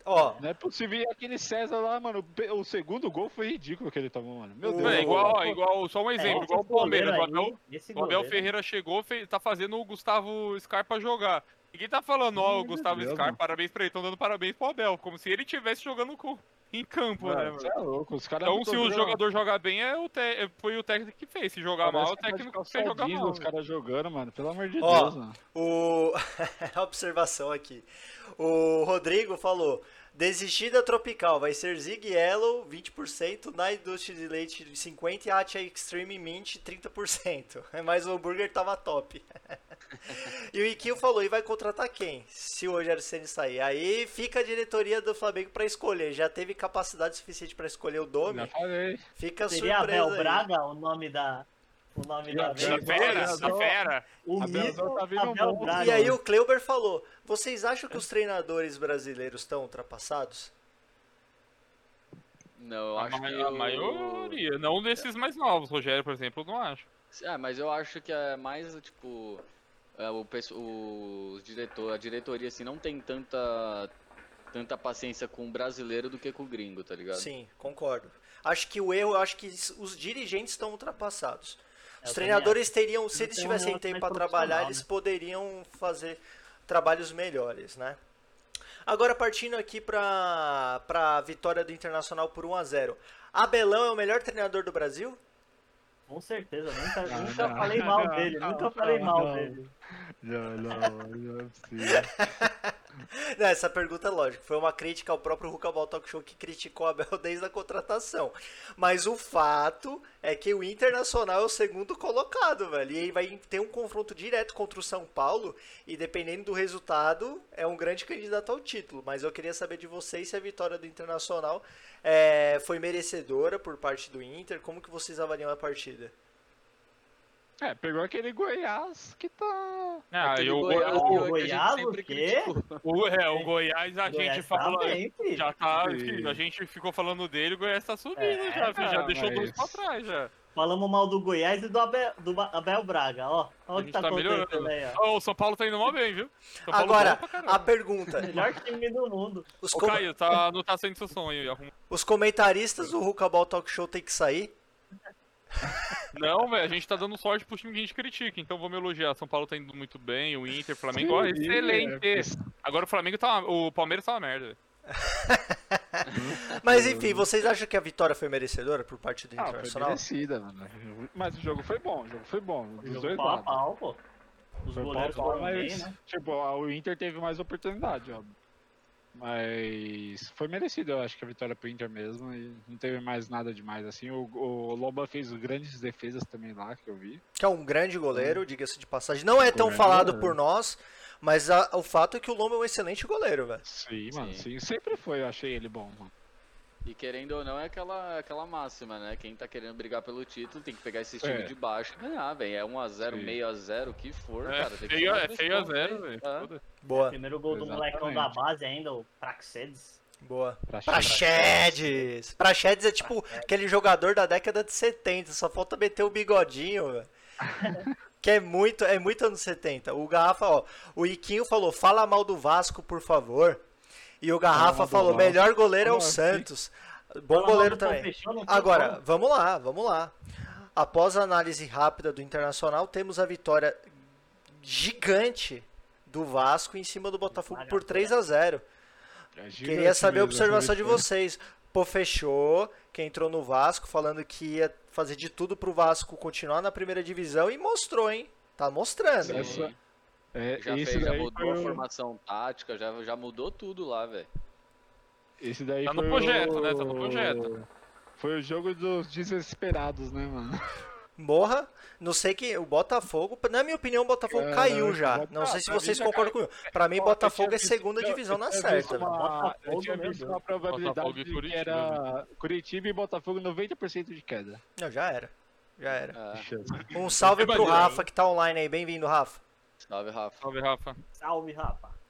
Ó, Não é possível. E aquele César lá, mano, o segundo gol foi ridículo que ele tomou, mano. Meu Deus. É, igual, ó, igual, só um É, exemplo, esse igual o Palmeiras. O aí, Abel, o Abel Ferreira chegou, fez, tá fazendo o Gustavo Scarpa jogar. Ninguém tá falando, ó, o Gustavo Scarpa, parabéns pra ele, estão dando parabéns pro Abel, como se ele estivesse jogando com, em campo, né, Mano, mano? você é louco. Os caras Então, se o jogador jogar bem, é o te- é- foi o técnico que fez. Se jogar mal, é o Parece tá técnico que fez jogar mal. Os caras jogando, mano. Pelo amor de Ó, Deus, mano. O. Observação aqui. O Rodrigo falou: desistir da Tropical vai ser Zig Yellow 20%, na indústria de leite 50% e Atia Extreme Mint 30%. Mas o hambúrguer tava top. e o Iquinho falou: e vai contratar quem? Se o Rogério Ceni sair. Aí fica a diretoria do Flamengo pra escolher. Já teve capacidade suficiente pra escolher o falei. Fica Seria surpresa. Abel aí. Braga o nome da. O nome da já- vez? fera. O mito tá vindo. Braga. E aí o Kleuber falou: vocês acham que os treinadores brasileiros estão ultrapassados? Não, eu A, acho ma- que. a o- maioria. Não desses mais novos. Rogério, por exemplo, eu não acho. Ah, mas eu acho que é mais, tipo. é, o, os diretor, a diretoria assim não tem tanta tanta paciência com o brasileiro do que com o gringo, tá ligado? Sim, concordo. Acho que o erro, acho que os dirigentes estão ultrapassados. Eu Os treinadores teriam, se Eles tivessem tempo para trabalhar, profissional, eles né? poderiam fazer trabalhos melhores, né? Agora partindo aqui para a vitória do Internacional por 1 a 0. Abelão é o melhor treinador do Brasil? Com certeza, nunca, Não, nunca não, falei mal não, dele, não, nunca não, falei mal não. dele. Não, não, não é possível. Não, essa pergunta é lógica. Foi uma crítica ao próprio Rucabal Talk Show que criticou o Abel desde a contratação. Mas o fato é que o Internacional é o segundo colocado, velho. E vai ter um confronto direto contra o São Paulo. E dependendo do resultado, é um grande candidato ao título. Mas eu queria saber de vocês se a vitória do Internacional é, foi merecedora por parte do Inter. Como que vocês avaliam a partida? É, pegou aquele Goiás que tá. Ah, Aquele eu, Goiás eu- o gente Goiás, o quê? o, é, o Goiás a gente Goiás falou. tá bem, filho. Já tá, filho, a gente ficou falando dele, o Goiás tá subindo É, já, filho, já ah, deixou dois pra trás já. Falamos mal do Goiás e do Abel, do Abel Braga, ó. Olha o que gente tá tá acontecendo aí, ó. Ó, o São Paulo tá indo mal bem, viu? São Paulo Agora, a pergunta. Melhor time do mundo. Os, Ô, com- Caio, tá, não tá saindo seu som aí. arruma. os comentaristas do Rucabal Talk Show tem que sair? Não, velho, a gente tá dando sorte pro time que a gente critica, então vamos elogiar. São Paulo tá indo muito bem, o Inter, o Flamengo, ó, excelente. é, Agora o Flamengo tá. O Palmeiras tá uma merda. velho. Mas enfim, vocês acham que a vitória foi merecedora por parte do Ah, foi Internacional? merecida, mano. Mas o jogo foi bom, o jogo foi bom. Dos Jogo dois pau lados. pau, pô. Os Foi goleiros pau, foram bem, né? tipo, o Inter teve mais oportunidade, óbvio. Mas foi merecido, eu acho que a vitória pro Inter mesmo. E não teve mais nada demais, assim. O, o Lomba fez grandes defesas também lá, que eu vi. Que é um grande goleiro, diga-se de passagem. Não é tão Grande falado goleiro. por nós, mas a- o fato é que o Lomba é um excelente goleiro, velho. Sim, mano, Sim. sim. Sempre foi, eu achei ele bom, mano. E querendo ou não, é aquela, aquela máxima, né? Quem tá querendo brigar pelo título tem que pegar esse time É. de baixo e ganhar, velho. É 1x0, Sim. meio a 0 o que for, É, cara. Tem que feio, tomar é feio a pontos, zero, velho. velho. É. Boa, Primeiro gol do molecão da Exatamente. base ainda, o Praxedes. boa. Pra Praxedes! Praxedes é tipo aquele jogador da década de 70, só falta meter o bigodinho, velho. Que é muito, é muito anos 70. O Garrafa, ó, o Iquinho falou, fala mal do Vasco, por favor. E o Garrafa falou, melhor goleiro é o? Santos. Bom goleiro do também. Agora, vamos lá, vamos lá. Após a análise rápida do Internacional, temos a vitória gigante do Vasco em cima do Botafogo por 3 a 0 Queria saber a observação de vocês. Pô, fechou, que entrou no Vasco, falando que ia fazer de tudo pro Vasco continuar na primeira divisão e mostrou, hein? Tá mostrando. Essa- É, Já, esse fez, já mudou foi a formação tática, já, já mudou tudo lá, velho. Esse daí Tá no foi projeto, o- né? Tá no projeto. Foi o jogo dos desesperados, né, mano? Morra, não sei que o Botafogo, na minha opinião, o Botafogo É, caiu não, já. Não sei se mim vocês concordam comigo. Pra mim, Botafogo é visto- segunda eu- divisão eu na certa. visto uma- Eu tinha visto uma probabilidade Botafogo e de que Curitiba, era Curitiba e Botafogo 90% de queda. Não, já era. Já era. É, Um salve pro Rafa que tá online aí. Bem-vindo, Rafa. Salve, Rafa. Salve, Rafa. Salve, Rafa.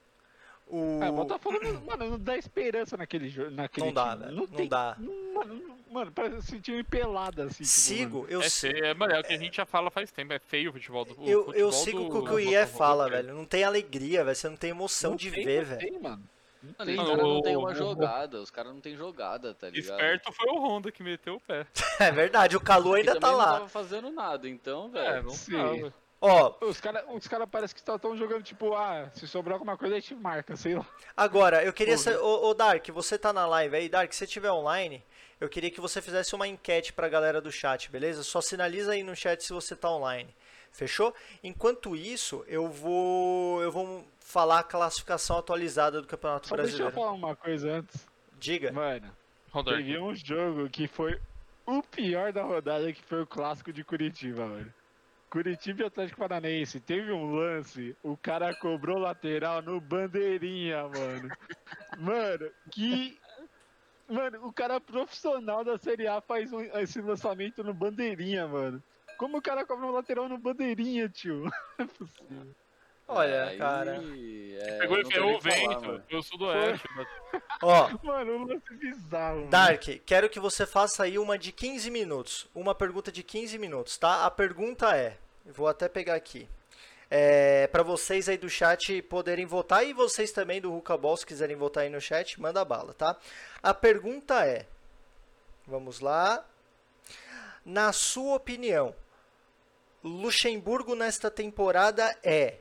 O... É, Botafogo, não, mano, não dá esperança naquele jogo. Naquele Não dá, time. velho. Não, Não tem, dá. não- mano, não- mano, parece um time pelado assim. tipo, Sigo, eu é sigo. é, mano, é o que a gente já fala faz tempo, é feio o futebol do o Eu, futebol eu sigo do- com o que o IE fala, velho. velho. Não tem alegria, velho. Você não tem emoção não de tem, ver, não velho. tem, mano. Não Mano, tem, os Mano, caras o- não tem uma o- jogada, os caras não tem jogada, tá ligado? Esperto foi o Honda que meteu o pé. É verdade, o Calu ainda tá também não lá. tava fazendo nada, então, É, velho. não Sim. tava. Ó, Os caras os cara parece que estão jogando, tipo, ah, se sobrar alguma coisa a gente marca, sei lá. agora, eu queria ser. Ô, ô, Dark, você tá na live aí, Dark, se você estiver online, eu queria que você fizesse uma enquete pra galera do chat, beleza? Só sinaliza aí no chat se você tá online. Fechou? Enquanto isso, eu vou. Eu vou falar a classificação atualizada do Campeonato Só deixa eu Brasileiro. falar uma coisa antes. Diga. Mano, Rodar. teve um jogo que foi o pior da rodada, que foi o clássico de Curitiba, mano. Curitiba e Atlético Paranaense. Teve um lance, o cara cobrou lateral no bandeirinha, mano. Mano, que. Mano, o cara profissional da Série A faz um- esse lançamento no bandeirinha, mano. Como o cara cobra um lateral no bandeirinha, tio? Não é possível. Olha, Aí, cara. é, Pegou e ferrou o falar, vento. mano. Foi o sudoeste. Ó, Mano, um lance bizarro. mano. Dark, quero que você faça aí uma de 15 minutos. Uma pergunta de 15 minutos, tá? A pergunta é, vou até pegar aqui. É, para vocês aí do chat poderem votar e vocês também do Ruka Ball, se quiserem votar aí no chat, manda bala, tá? A pergunta é, vamos lá. Na sua opinião, Luxemburgo nesta temporada é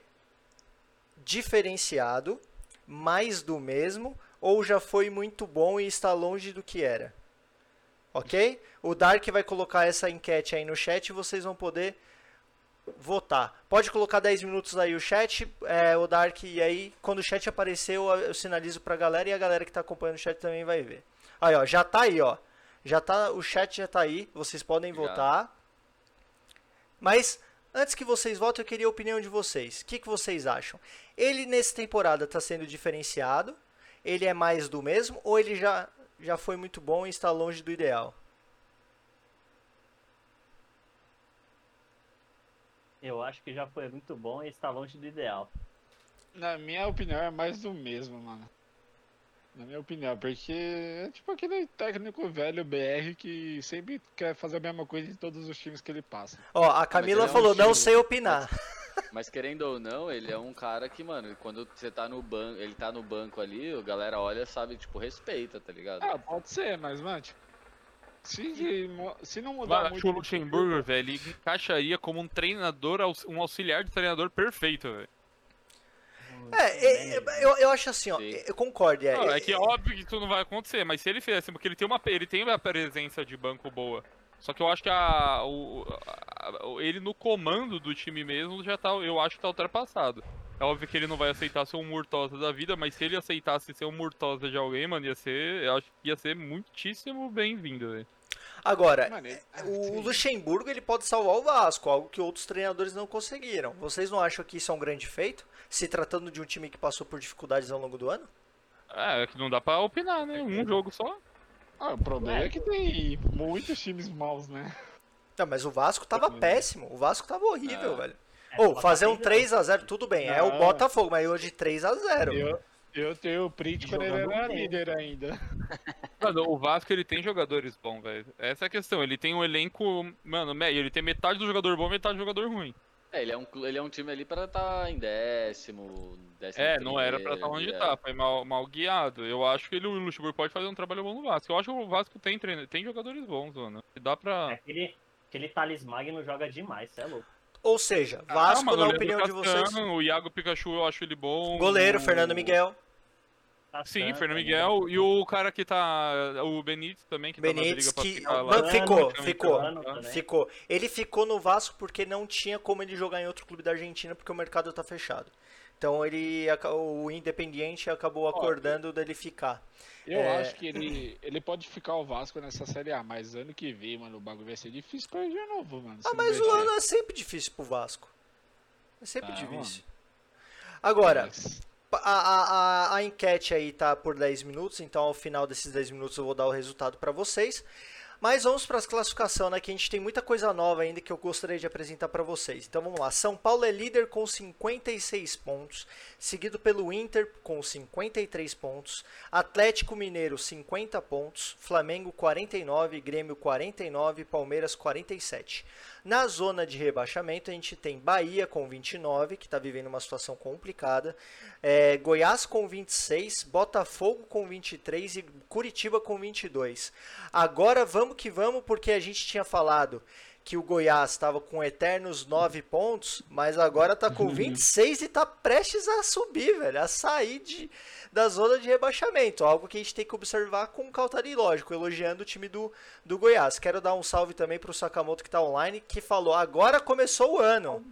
diferenciado, mais do mesmo, ou já foi muito bom e está longe do que era? Ok? O Dark vai colocar essa enquete aí no chat e vocês vão poder votar. Pode colocar 10 minutos aí o chat, é, o Dark, e aí quando o chat aparecer eu, eu sinalizo pra galera e a galera que tá acompanhando o chat também vai ver. Aí, ó, já tá aí, ó. Já tá, o chat já tá aí, vocês podem Já. votar. Mas antes que vocês votem, eu queria a opinião de vocês. O que, que vocês acham? Ele nessa temporada está sendo diferenciado? Ele é mais do mesmo? Ou ele já, já foi muito bom e está longe do ideal? Eu acho que já foi muito bom e está longe do ideal. Na minha opinião, é mais do mesmo, mano. Na minha opinião, porque é tipo aquele técnico velho BR que sempre quer fazer a mesma coisa em todos os times que ele passa. Ó, a Camila é um falou, não estilo. sei opinar. Mas querendo ou não, ele é um cara que, mano, quando você tá no banco, ele tá no banco ali, a galera olha, sabe, tipo, respeita, tá ligado? Ah, pode ser, mas, mano, tipo, se, se não mudar acho muito. o Luxemburgo, velho, ele encaixaria como um treinador, um auxiliar de treinador perfeito, velho. É, é, é, eu, eu acho assim, ó, Sim. eu concordo. É, Não, é que é óbvio que isso não vai acontecer, mas se ele fizesse, porque ele tem uma, ele tem uma presença de banco boa. Só que eu acho que a, o, a- ele no comando do time mesmo já tá, eu acho que tá ultrapassado. É óbvio que ele não vai aceitar ser um Murtosa da vida, mas se ele aceitasse ser um Murtosa de alguém, mano, ia ser, eu acho que ia ser muitíssimo bem-vindo, velho. Agora, Mano, ele- ah, o. Luxemburgo ele pode salvar o Vasco, algo que outros treinadores não conseguiram. Vocês não acham que isso é um grande feito? Se tratando de um time que passou por dificuldades ao longo do ano? É, é que não dá pra opinar, né? Um jogo só. Ah, o problema é que tem muitos times maus, né? Não, mas o Vasco tava péssimo. O Vasco tava horrível, É. velho. É, Ou o fazer um Botafogo- 3x0, tudo bem. É o. Botafogo, mas hoje 3x0. Eu, eu tenho o print quando ele era bem. líder ainda. Mano, o Vasco ele tem jogadores bons, velho. Essa é a questão. Ele tem um elenco, mano, ele tem metade do jogador bom e metade do jogador ruim. É, ele é um, ele é um time ali pra tá em décimo, décimo É, não era pra estar primeiro, onde é. tá, foi mal, mal guiado. Eu acho que ele, o Luxemburgo pode fazer um trabalho bom no Vasco. Eu acho que o Vasco tem, treino, tem jogadores bons, mano. E dá É, pra. Aquele, aquele Thales Magno joga demais, cê é louco. Ou seja, Ah, Vasco, mano, na opinião de vocês. O Iago Pikachu eu acho ele bom. Goleiro, o- Fernando Miguel. Sim, Castan Fernando também. Miguel. E o cara que tá. O Benítez também, que Benítez, tá na briga pra que- ficar lá. Mano, ficou, ficou. tá- também. Ficou. Ele ficou no Vasco porque não tinha como ele jogar em outro clube da Argentina porque o mercado tá fechado. Então ele o Independiente acabou acordando dele ficar. Eu É. acho que ele, ele pode ficar o Vasco nessa Série A, mas ano que vem, mano, o bagulho vai ser difícil pra ele de novo, mano. Ah, mas o ano é sempre difícil pro Vasco. É sempre Ah, difícil. Agora, Mas- A, a, a, enquete aí tá por 10 minutos, então ao final desses 10 minutos eu vou dar o resultado para vocês. Mas vamos para as classificações, né? Que a gente tem muita coisa nova ainda que eu gostaria de apresentar para vocês. Então vamos lá. São Paulo é líder com 56 pontos, seguido pelo Inter com 53 pontos, Atlético Mineiro 50 pontos, Flamengo 49, Grêmio 49, Palmeiras 47. Na zona de rebaixamento a gente tem Bahia com 29, que está vivendo uma situação complicada, é, Goiás com 26, Botafogo com 23 e Curitiba com 22. Agora vamos que vamos, porque a gente tinha falado que o Goiás estava com eternos 9 pontos, mas agora tá com 26 e tá prestes a subir, velho, a sair de, da zona de rebaixamento. Algo que a gente tem que observar com cautela e lógico, elogiando o time do, do Goiás. Quero dar um salve também pro Sakamoto que tá online, que falou: agora começou o ano.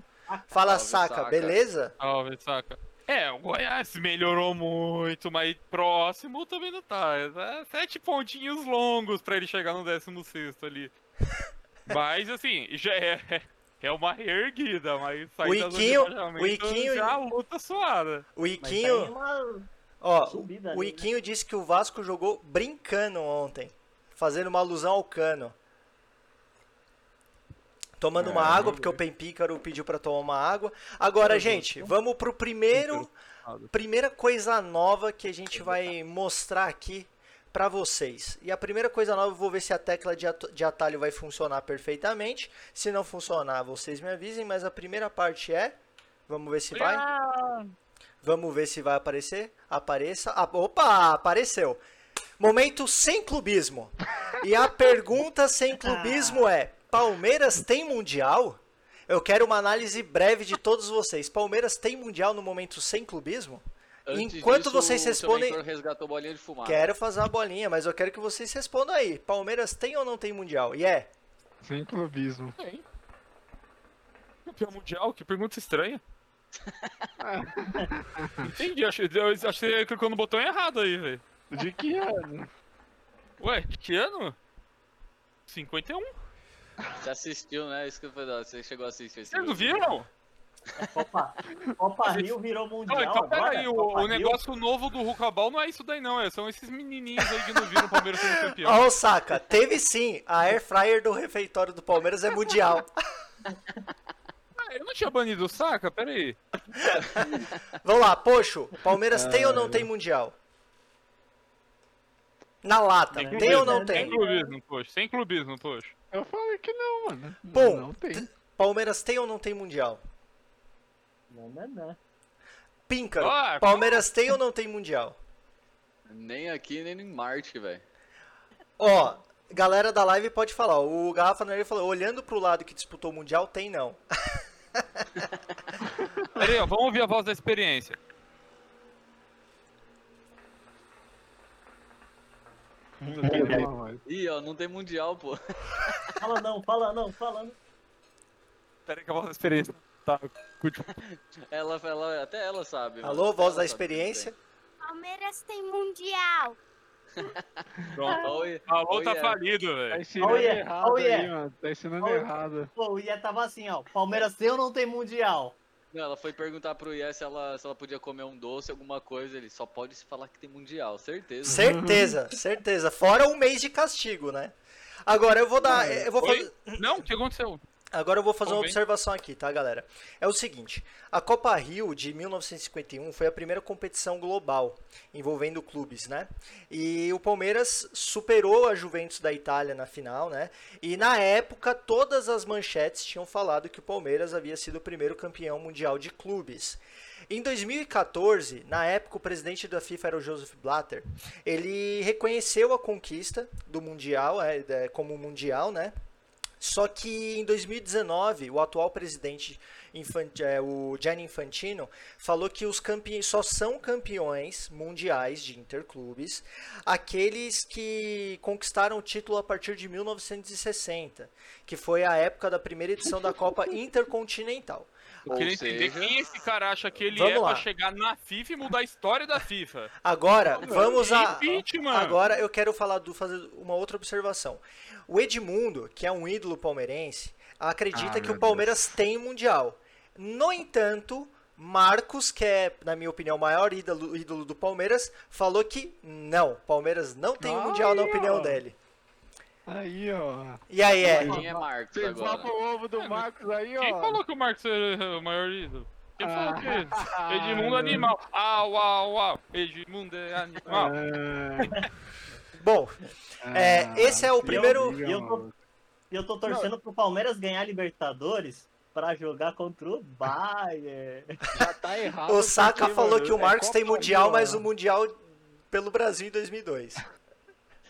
Fala, Salve, Saka, Saka. beleza? Salve, saca. É, o Goiás melhorou muito, mas próximo também não tá. É sete pontinhos longos pra ele chegar no 16 ali. Mas assim, já é, é uma reerguida, mas sair O da zona de Iquinho- o Iquinho- já é luta suada. O Mas tá Iquinho, ó, subida o ali, né? Iquinho disse que o Vasco jogou brincando ontem, fazendo uma alusão ao Cano. Tomando uma É, água, vamos porque o. Pempícaro pediu pra tomar uma água. Agora, gente, gosto. vamos pro primeiro, primeira coisa nova que a gente vai mostrar aqui pra vocês. E a primeira coisa nova, eu vou ver se a tecla de atalho vai funcionar perfeitamente. Se não funcionar, vocês me avisem, mas a primeira parte é... Vamos ver se vai. Vamos ver se vai aparecer. Apareça. Ah, opa, apareceu. Momento sem clubismo. E a pergunta sem clubismo é: Palmeiras tem mundial? Eu quero uma análise breve de todos vocês. Palmeiras tem mundial no momento sem clubismo? Antes Enquanto disso, vocês respondem- mentor resgatou bolinha de fumaça. Quero fazer uma bolinha, mas eu quero que vocês respondam aí. Palmeiras tem ou não tem mundial? E é. Sem clubismo. Tem. Campeão mundial? Que pergunta estranha. Entendi, acho, eu acho que você clicou no botão errado aí, velho. De que ano? Ué, de que ano? 51? Você assistiu, né? Isso que foi da- Você chegou a assistir esse Vocês não viram? Copa, Copa Rio virou mundial Não, então peraí, o, o Rio? negócio novo do Rucabal não é isso daí não, é, são esses menininhos aí que não viram o Palmeiras sendo campeão. Ó, o Saca, teve sim. A air fryer do refeitório do Palmeiras é mundial. Ah, eu não tinha banido o Saca, peraí. Vamos lá, Poxo. Palmeiras tem ou não tem mundial? Na lata, Sem tem ou não tem? Sem clubismo, poxa, sem clubismo, poxa. Eu falei que não, mano. Bom, não tem. Palmeiras tem ou não tem mundial? Não, não, não. Píncaro. Ah, Palmeiras tem ou não tem mundial? Nem aqui, nem em Marte, velho. Ó, galera da live pode falar. O Garrafa Nerd falou, olhando pro lado que disputou o mundial, tem não. Peraí, ó, vamos ouvir a voz da experiência. Ih, ó, não tem mundial, pô. Fala não, fala não, fala não. Peraí que a voz da experiência tá... Ela, ela, até ela sabe. Alô, voz da experiência. Palmeiras tem mundial. Pronto. Alô, oi, tá é. falido, Tá velho. ensinando Oh, yeah. errado Oh, aí, yeah. mano. Tá ensinando Oh, errado. Pô, o Ié tava assim, ó. Palmeiras tem ou não tem mundial? Não, ela foi perguntar pro Ié se ela, se ela podia comer um doce, alguma coisa. Ele só pode se falar que tem mundial, certeza. Certeza, certeza. Fora um mês de castigo, né? Agora eu vou dar. Eu vou fazer, Não, o que aconteceu? Agora eu vou fazer uma observação aqui, tá, galera? É o seguinte: a Copa Rio de 1951 foi a primeira competição global envolvendo clubes, né? E o Palmeiras superou a Juventus da Itália na final, né? E na época todas as manchetes tinham falado que o Palmeiras havia sido o primeiro campeão mundial de clubes. Em 2014, na época o presidente da FIFA era o Joseph Blatter, ele reconheceu a conquista do mundial, é, é, como mundial, né? Só que em 2019, o atual presidente, Infan- é, o Gianni Infantino, falou que os campeões só são campeões mundiais de interclubes aqueles que conquistaram o título a partir de 1960, que foi a época da primeira edição da Copa Intercontinental. Eu queria entender seja- quem esse cara acha que ele Vamos é lá. pra chegar na FIFA e mudar a história da FIFA. Agora, vamos a Impeachment. Agora eu quero falar do fazer uma outra observação. O Edmundo, que é um ídolo palmeirense, acredita Ah, que o Palmeiras tem mundial. No entanto, Marcos, que é, na minha opinião, o maior ídolo, ídolo do Palmeiras, falou que não, Palmeiras não tem Ai, mundial na opinião ó. dele. Aí, ó. E aí, é? Quem é Marcos Você agora? o ovo do É, Marcos aí, ó. Quem falou que o Marcos é o maior ídolo? Quem falou que Ah, Edmundo é animal? Au, au, au. Edmundo é animal. Ah, Bom, É, ah, esse é o que primeiro- E eu tô-. E eu tô torcendo pro Palmeiras ganhar Libertadores pra jogar contra o Bayern. Já tá errado. o Saka porque, falou mano, que o é Marcos tem Copa mundial, mas ó. o mundial pelo Brasil em 2002.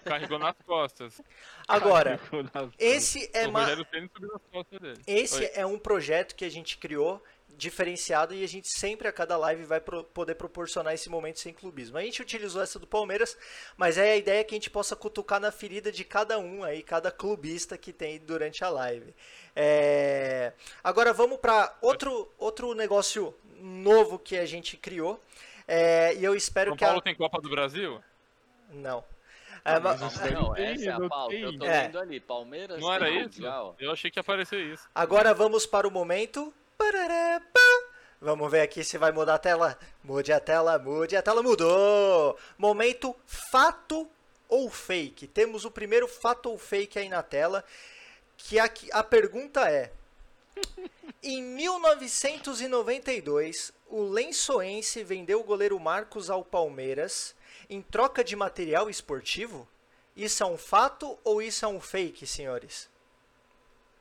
Carregou nas costas. Agora, nas esse é o ma- Rogério Ceni subiu nas costas dele. Esse Oi. é um projeto que a gente criou diferenciado e a gente sempre a cada live vai pro- poder proporcionar esse momento sem clubismo. A gente utilizou essa do Palmeiras, mas é a ideia que a gente possa cutucar na ferida de cada um aí, cada clubista que tem durante a live. É, Agora vamos para outro outro negócio novo que a gente criou. É, e eu espero São que a... Paulo tem Copa do Brasil? Não. É, ma- mas Não, não, tem, essa é a não pauta. tem. Eu tô É. vendo ali. Palmeiras Não era isso? mundial. Eu achei que ia aparecer isso. Agora vamos para o momento. Vamos ver aqui se vai mudar a tela. Mude a tela, mude a tela, mudou. Momento fato ou fake. Temos o primeiro fato ou fake aí na tela. Que aqui, a pergunta é: Em 1992, o Lençoense vendeu o goleiro Marcos ao Palmeiras em troca de material esportivo? Isso é um fato ou isso é um fake, senhores?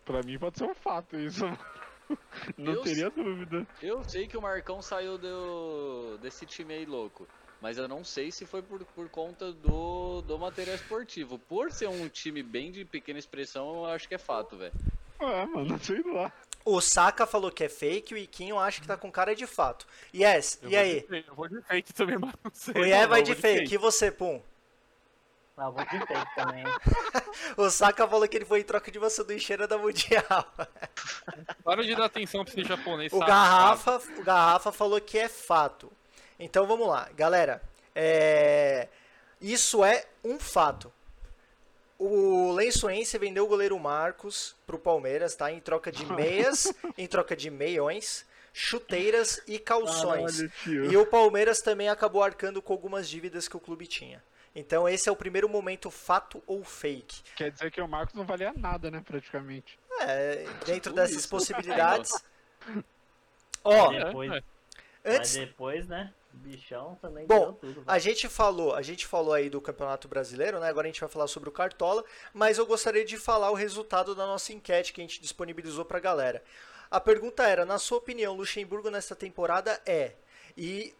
Pra mim pode ser um fato isso. Não Eu teria dúvida. Eu sei que o Marcão saiu do, desse time aí louco. Mas eu não sei se foi por, por conta do, do material esportivo. Por ser um time bem de pequena expressão, eu acho que é fato, velho. É, mano, sei lá. O Saka falou que é fake, o Iquinho acha que tá com cara de fato. Yes, Eu e aí? de fake, Eu vou de fake também, mas não sei. O Ié vai de vou fake, e você, Pum? Ah, vou de fake também. O Saka falou que ele foi em troca de uma sanduicheira da Mundial. Para de dar atenção pra esse japonês. O. Garrafa, o Garrafa falou que é fato. Então vamos lá, galera. É, Isso é um fato. O Lençoense vendeu o goleiro Marcos pro Palmeiras, tá? Em troca de meias, em troca de meiões, chuteiras e calções. Caralho. E o Palmeiras também acabou arcando com algumas dívidas que o clube tinha. Então esse é o primeiro momento fato ou fake. Quer dizer que o Marcos não valia nada, né, praticamente. É, dentro Tudo dessas possibilidades. Ó, É, Depois, é. mas antes, depois, né? Bichão também Bom, tudo. A gente falou, a gente falou aí do Campeonato Brasileiro, né? Agora a gente vai falar sobre o Cartola, mas eu gostaria de falar o resultado da nossa enquete que a gente disponibilizou pra galera. A pergunta era, na sua opinião, Luxemburgo nesta temporada é e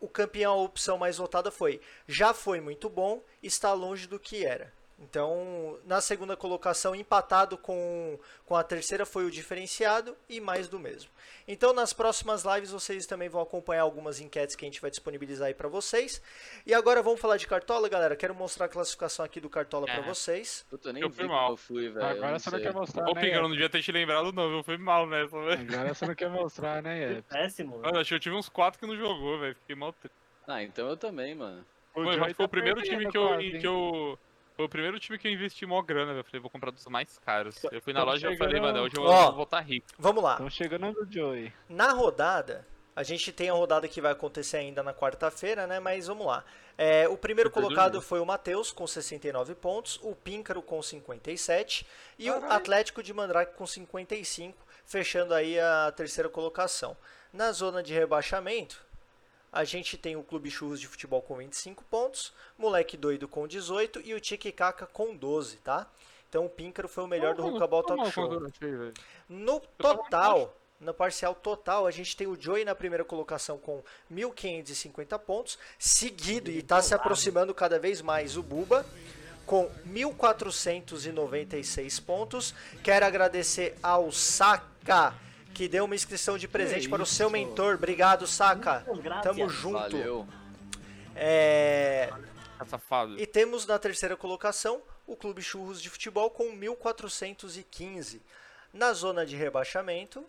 o campeão, a opção mais votada foi já foi muito bom, está longe do que era. Então, na segunda colocação, empatado com, com a terceira, foi o diferenciado e mais do mesmo. Então, nas próximas lives, vocês também vão acompanhar algumas enquetes que a gente vai disponibilizar aí para vocês. E agora vamos falar de Cartola, galera. Quero mostrar a classificação aqui do Cartola para É. vocês. Puta, eu nem Eu fui mal. eu fui, velho. Agora você não quer mostrar, Ô, né? Pinga, eu não devia ter te lembrado, não. Eu fui mal nessa, velho. Agora você não quer mostrar, né, Ié? Péssimo. Mano, acho que eu tive uns 4 que não jogou, velho. Fiquei mal. triste. Ah, então eu também, mano. Joey mas foi tá o primeiro perdendo time que eu, que eu. Foi o primeiro time que eu investi mó grana, velho. Falei, vou comprar dos mais caros. Eu fui na Tamo loja e falei, mano, hoje eu Ó. vou voltar rico. Vamos lá. Estão chegando no Joey. Na rodada, a gente tem a rodada que vai acontecer ainda na quarta-feira, né? Mas vamos lá. É, o primeiro Super colocado foi o Matheus, com 69 pontos, o Píncaro com 57 e o Caralho. Atlético de Mandrake com 55, fechando aí a terceira colocação. Na zona de rebaixamento, a gente tem o Clube Churros de Futebol com 25 pontos, Moleque Doido com 18 e o Tique Caca com 12, tá? Então o Píncaro foi o melhor do Rucabal Talk Show. No total, no parcial total, a gente tem o Joey na primeira colocação com 1.550 pontos, seguido e está se aproximando cada vez mais o Buba com 1.496 pontos. Quero agradecer ao Saka que deu uma inscrição de presente para o seu mentor. Obrigado, graças. Tamo junto. Valeu. É, Tá safado. e temos na terceira colocação o Clube Churros de Futebol com 1.415. Na zona de rebaixamento,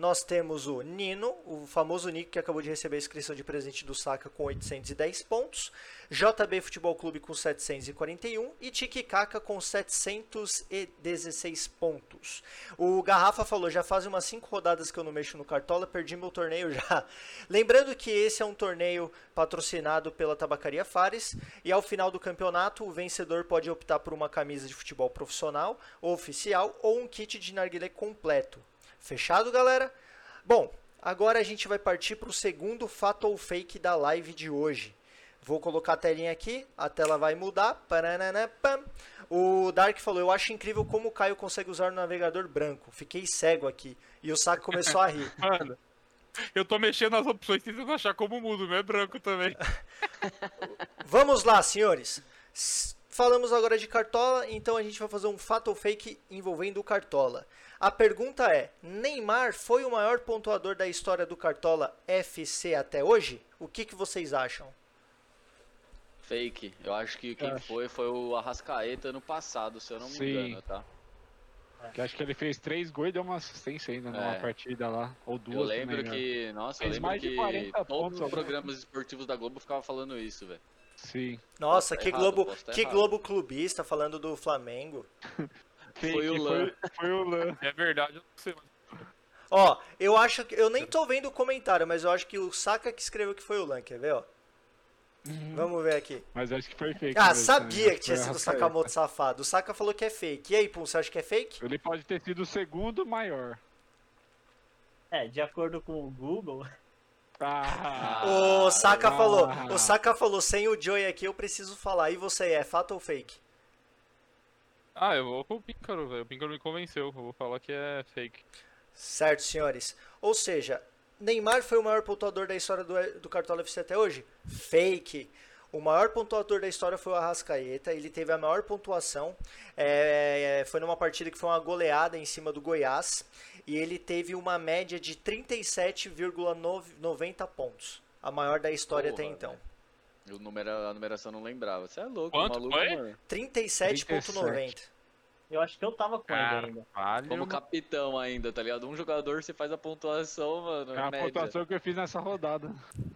nós temos o Nino, o famoso Nico que acabou de receber a inscrição de presente do Saca com 810 pontos, JB Futebol Clube com 741 e Tiki Kaka com 716 pontos. O Garrafa falou, já fazem umas 5 rodadas que eu não mexo no Cartola, perdi meu torneio já. Lembrando que esse é um torneio patrocinado pela Tabacaria Fares e ao final do campeonato o vencedor pode optar por uma camisa de futebol profissional ou oficial ou um kit de narguilé completo. Fechado, galera? Bom, agora a gente vai partir para o segundo fato ou fake da live de hoje. Vou colocar a telinha aqui, a tela vai mudar. O Dark falou: Eu acho incrível como o Caio consegue usar o navegador branco. Fiquei cego aqui. E o Saco começou a rir. Mano, eu tô mexendo nas opções tentando achar como mudo, não é branco também. Vamos lá, senhores. Falamos agora de Cartola, então a gente vai fazer um fato ou fake envolvendo o Cartola. A pergunta é: Neymar foi o maior pontuador da história do Cartola FC até hoje? O que, que vocês acham? Fake. Eu acho que quem Acho. foi foi o Arrascaeta no passado, se eu não me Sim. engano, tá? Que acho que ele fez três gols e deu uma assistência ainda numa É. partida lá. Ou duas. Eu lembro lembro. que. Nossa, eu Fez lembro mais de que 40 todos os alguma programas esportivos da Globo ficavam falando isso, velho. Sim. Nossa, que tá errado, Globo, tá que errado. Globo clubista falando do Flamengo. Foi o Lan. Foi, foi o Lan. É verdade, eu não sei. mas- Ó, eu acho que eu nem tô vendo o comentário, mas eu acho que o Saka que escreveu que foi o Lan, quer ver, ó? Vamos ver aqui. Mas acho que foi fake. Ah, mesmo, sabia também. que tinha sido o. Sakamoto safado. O Saka falou que é fake. E aí, Pum, você acha que é fake? Ele pode ter sido o segundo maior. É, de acordo com o Google, Ah, O Saka ah. falou. O Saka falou, sem o Joey aqui eu preciso falar. E você, é fato ou fake? Ah, eu vou com o Píncaro, velho. O Píncaro me convenceu. Eu vou falar que é fake. Certo, senhores. Ou seja, Neymar foi o maior pontuador da história do, do Cartola FC até hoje? Fake. O maior pontuador da história foi o Arrascaeta. Ele teve a maior pontuação. É, foi numa partida que foi uma goleada em cima do Goiás. E ele teve uma média de 37,90 pontos. A maior da história até Porra, então. O número, a numeração não lembrava. Você é louco, Quanto maluco, foi? mano. 37,90. eu acho que eu tava com ele ainda. Como capitão ainda, tá ligado? Um jogador você faz a pontuação, mano. É a média. pontuação que eu fiz nessa rodada.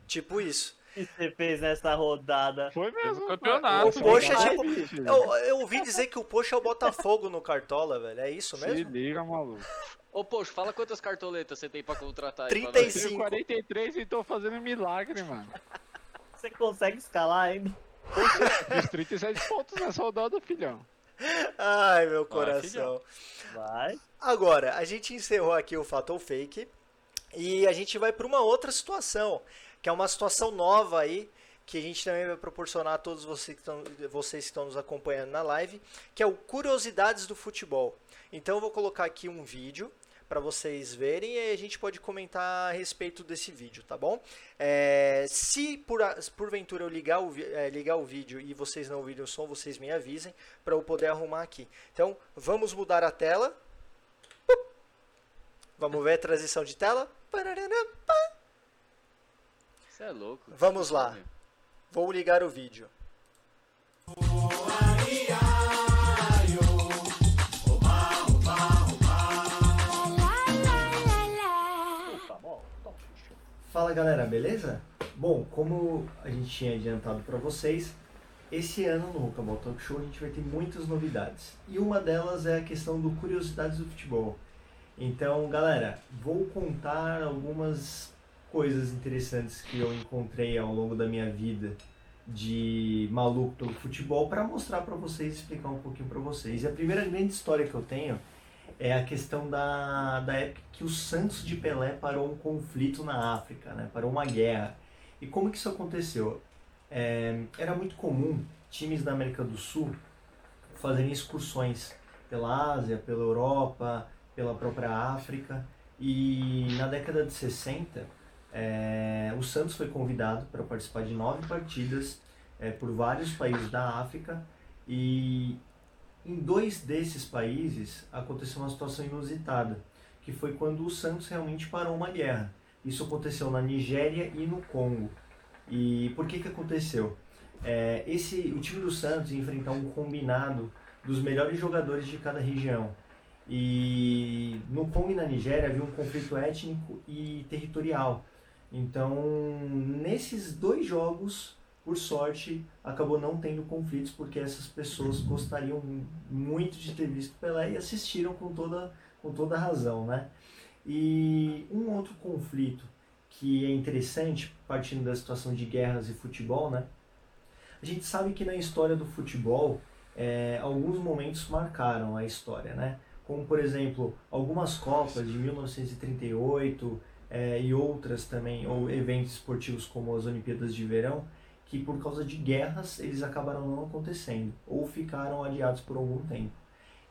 Tipo isso. O que você fez nessa rodada? Foi mesmo. no campeonato. O Poxa é tipo-. Eu, eu ouvi dizer que o Poxa é o Botafogo no Cartola, velho. É isso Se mesmo? liga, maluco. Ô, poxa, fala quantas cartoletas você tem pra contratar aí. pra 35. nós. Tenho 43 e tô fazendo milagre, mano. Você consegue escalar ainda? Fiz 37 pontos nessa rodada, filhão. Ai, meu Ah, coração. Vai. Agora, a gente encerrou aqui o fato ou fake e a gente vai para uma outra situação, que é uma situação nova aí, que a gente também vai proporcionar a todos vocês que estão, vocês que estão nos acompanhando na live, que é o Curiosidades do Futebol. Então eu vou colocar aqui um vídeo para vocês verem e a gente pode comentar a respeito desse vídeo, tá bom? É, se por, porventura eu ligar o, é, ligar o vídeo e vocês não ouvirem o som, vocês me avisem para eu poder arrumar aqui. Então vamos mudar a tela. Vamos ver a transição de tela? Você é louco. Vamos lá. Vou ligar o vídeo. Fala galera, beleza? Bom, como a gente tinha adiantado para vocês, esse ano no Rocambole Talk Show a gente vai ter muitas novidades. E uma delas é a questão do Curiosidades do Futebol. Então, galera, vou contar algumas coisas interessantes que eu encontrei ao longo da minha vida de maluco pelo futebol para mostrar para vocês, explicar um pouquinho para vocês. E a primeira grande história que eu tenho é a questão da, da época que o Santos de Pelé parou um conflito na África, né? parou uma guerra. E como que isso aconteceu? É, era muito comum times da América do Sul fazerem excursões pela Ásia, pela Europa, pela própria África. E na década de 60, é, o Santos foi convidado para participar de nove partidas é, por vários países da África. E em dois desses países aconteceu uma situação inusitada, que foi quando o Santos realmente parou uma guerra. Isso aconteceu na Nigéria e no Congo. E por que que aconteceu? É, esse, o time do Santos ia enfrentar um combinado dos melhores jogadores de cada região. E no Congo e na Nigéria havia um conflito étnico e territorial. Então, nesses dois jogos, por sorte, acabou não tendo conflitos, porque essas pessoas gostariam muito de ter visto Pelé e assistiram com toda, com toda razão, né? E um outro conflito que é interessante, partindo da situação de guerras e futebol, né? A gente sabe que na história do futebol, é, alguns momentos marcaram a história, né? Como, por exemplo, algumas Copas de 1938 é, e outras também, ou eventos esportivos como as Olimpíadas de Verão, que por causa de guerras eles acabaram não acontecendo ou ficaram adiados por algum tempo.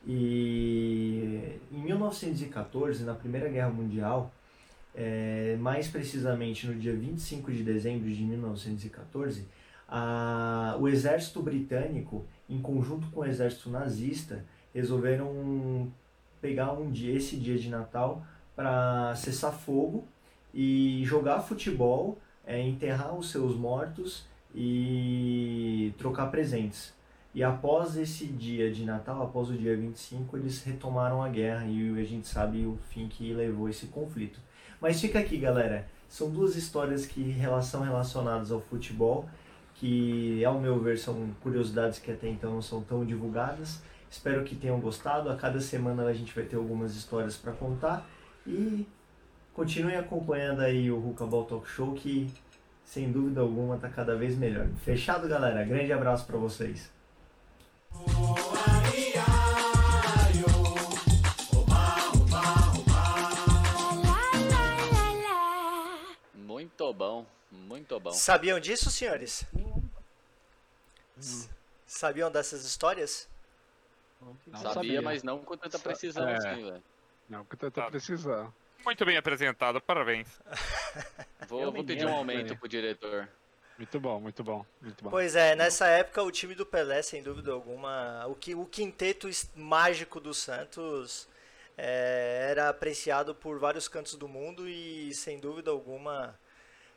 E em 1914, na Primeira Guerra Mundial, é, mais precisamente no dia 25 de dezembro de 1914, a, o exército britânico, em conjunto com o exército nazista, resolveram pegar um dia, esse dia de Natal para cessar fogo e jogar futebol, é, enterrar os seus mortos e trocar presentes. E após esse dia de Natal, após o dia 25, eles retomaram a guerra e a gente sabe o fim que levou esse conflito. Mas fica aqui, galera. São duas histórias que são relacionadas ao futebol, que, ao meu ver, são curiosidades que até então não são tão divulgadas. Espero que tenham gostado. A cada semana a gente vai ter algumas histórias para contar. E continuem acompanhando aí o Ruka Ball Talk Show, que sem dúvida alguma, tá cada vez melhor. Fechado, galera? Grande abraço para vocês. Muito bom, muito bom. Sabiam disso, senhores? S- Sabiam dessas histórias? Não sabia, sabia. mas não com tanta precisão é. assim, velho. Não, que eu tô precisando. Muito bem apresentado, parabéns. Vou, vou pedir um aumento pro diretor. Muito bom, muito bom, muito bom. Pois é, nessa época o time do Pelé, sem dúvida alguma, o, que, o quinteto mágico do Santos é, era apreciado por vários cantos do mundo e, sem dúvida alguma,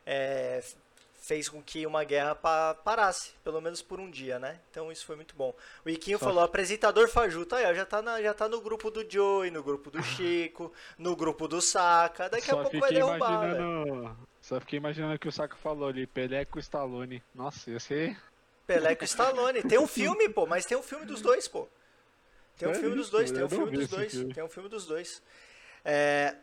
é, fez com que uma guerra pa- parasse, pelo menos por um dia, né? Então isso foi muito bom. O Iquinho Só- falou, apresentador fajuto, aí ó, já tá, na- já tá no grupo do Joey, no grupo do Chico, no grupo do Saka, daqui a Só pouco vai derrubar, imaginando. Só fiquei imaginando o que o Saco falou ali, Pelé com o Stallone. Nossa, ia ser. Pelé com Stallone. Tem um filme, pô, mas tem um filme dos dois, pô. Tem um É filme dos isso, dois, tem um filme dos dois. Tem um filme dos dois. É,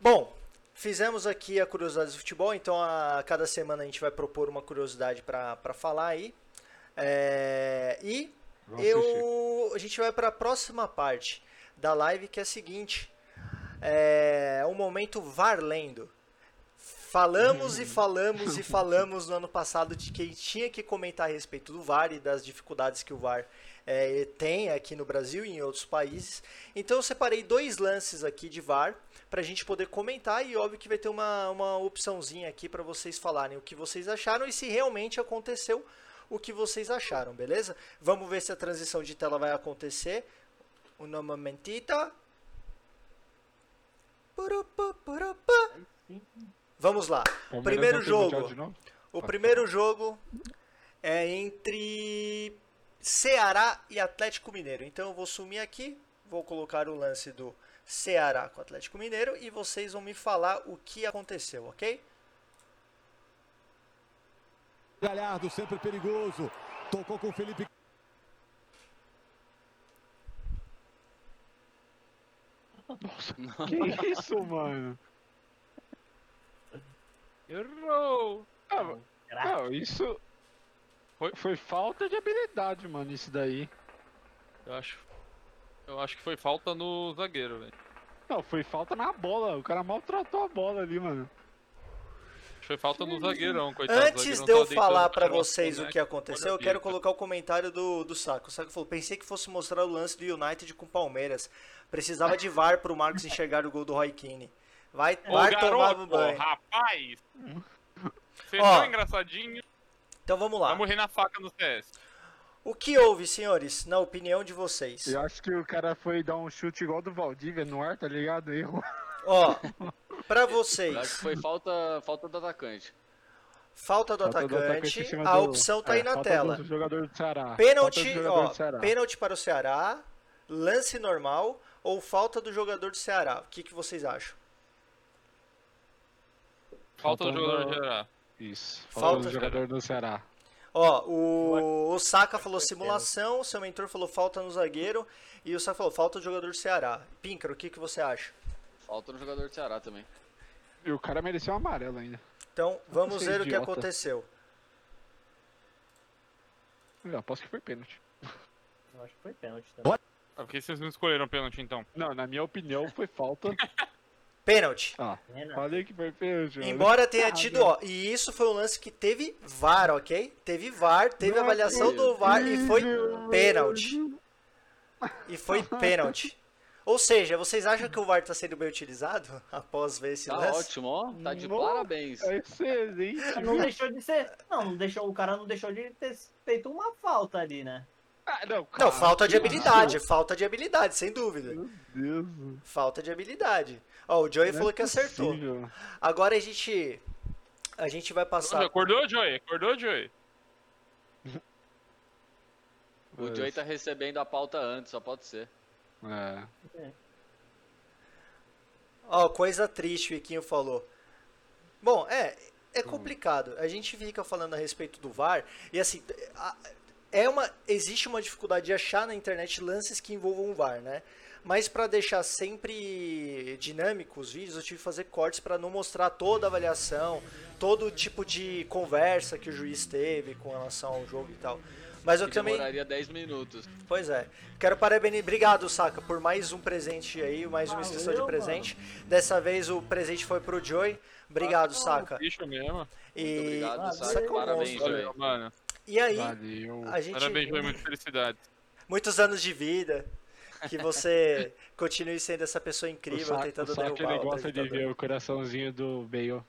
Bom, fizemos aqui a curiosidade do futebol, então a cada semana a gente vai propor uma curiosidade pra falar aí. É, E Vamos assistir. eu, a gente vai para a próxima parte da live, que é a seguinte: é um momento VAR lendo. Falamos e falamos e falamos no ano passado de que tinha que comentar a respeito do VAR e das dificuldades que o VAR é, tem aqui no Brasil e em outros países. Então eu separei dois lances aqui de VAR para a gente poder comentar e óbvio que vai ter uma, uma opçãozinha aqui para vocês falarem o que vocês acharam e se realmente aconteceu o que vocês acharam, beleza? Vamos ver se a transição de tela vai acontecer. Um. Purupu, purupu. Vamos lá. Palmeiras primeiro jogo. O primeiro jogo é entre Ceará e Atlético Mineiro. Então eu vou sumir aqui, vou colocar o lance do Ceará com o Atlético Mineiro e vocês vão me falar o que aconteceu, ok? Galhardo sempre perigoso. Tocou com o Felipe Que isso, mano? Errou! Ah, não, isso. Foi, foi falta de habilidade, mano, isso daí. Eu acho. Eu acho que foi falta no zagueiro, velho. Não, foi falta na bola. O cara maltratou a bola ali, mano. Foi falta no zagueirão, coitado. Antes zagueirão de eu falar o vocês o que aconteceu, eu quero colocar o comentário do, do Saco. O Saco falou: pensei que fosse mostrar o lance do United com o Palmeiras. Precisava de VAR pro Marcos enxergar o gol do Roy Keane. Vai, Ô, vai tomar garoto, no banho. rapaz! Você Ó. foi engraçadinho, Então vamos lá. vai morrer na faca no CS. O que houve, senhores, na opinião de vocês? Eu acho que o cara foi dar um chute igual do Valdívia no ar, tá ligado? Erro. Ó, pra Eu acho que vocês, foi falta, falta do atacante. falta do Falta do atacante, em cima a do- opção tá é, aí na falta tela. Do jogador do Ceará. Falta Pênalti, do jogador ó, do Ceará. pênalti para o Ceará, lance normal ou falta do jogador do Ceará? O que, que vocês acham? Falta do Faltando- jogador geral. Isso. Falta- Falta do jogador do Ceará. Ó, o, o Saka falou simulação, o seu mentor falou falta no zagueiro e o Saka falou falta do jogador do Ceará. Píncaro, o que, que você acha? Falta no jogador do Ceará também. E o cara mereceu um amarelo ainda. Então, vamos é ver o que idiota. aconteceu. Eu aposto que foi pênalti. Eu acho que foi pênalti também. Por que vocês não escolheram pênalti então? Não, na minha opinião foi falta. Pênalti. Ah, falei que foi pênalti. Embora tenha Ah, tido, ó, e isso foi um lance que teve VAR, ok? Teve VAR, teve avaliação do VAR e foi pênalti. E foi pênalti. Ou seja, vocês acham que o VAR está sendo bem utilizado após ver esse Tá lance? ótimo, ó. Tá de Nossa. parabéns. É excelente. Não deixou de ser. Não, não deixou, o cara não deixou de ter feito uma falta ali, né? Ah, não, Não, falta de habilidade, falta de habilidade, sem dúvida. Meu Deus. Falta de habilidade. Ó, o Joey não é falou que acertou. Agora a gente a gente vai passar Acordou, Joey? Acordou, Joey? O Joey tá recebendo a pauta antes, só pode ser. É. Ó, coisa triste, o Iquinho falou. Bom, é, é complicado. A gente fica falando a respeito do VAR e assim, a- é uma existe uma dificuldade de achar na internet lances que envolvam o VAR, né? Mas para deixar sempre dinâmico os vídeos, eu tive que fazer cortes para não mostrar toda a avaliação, todo tipo de conversa que o juiz teve com relação ao jogo e tal. Mas eu Que também, demoraria 10 minutos. pois é. Quero parabenizar, obrigado, Saka, por mais um presente aí, mais uma inscrição de presente. Dessa vez o presente foi pro Joy. Obrigado, Saka. Bicho mesmo. E Muito obrigado, um Parabéns, monstro. Joey. Mano. E aí, Valeu. a gente Parabéns, Joey, muita felicidade. muitos anos de vida. Que você continue sendo essa pessoa O incrível, Saka, tentando o Saka, derrubar ele o gosta de ver o coraçãozinho do Bale.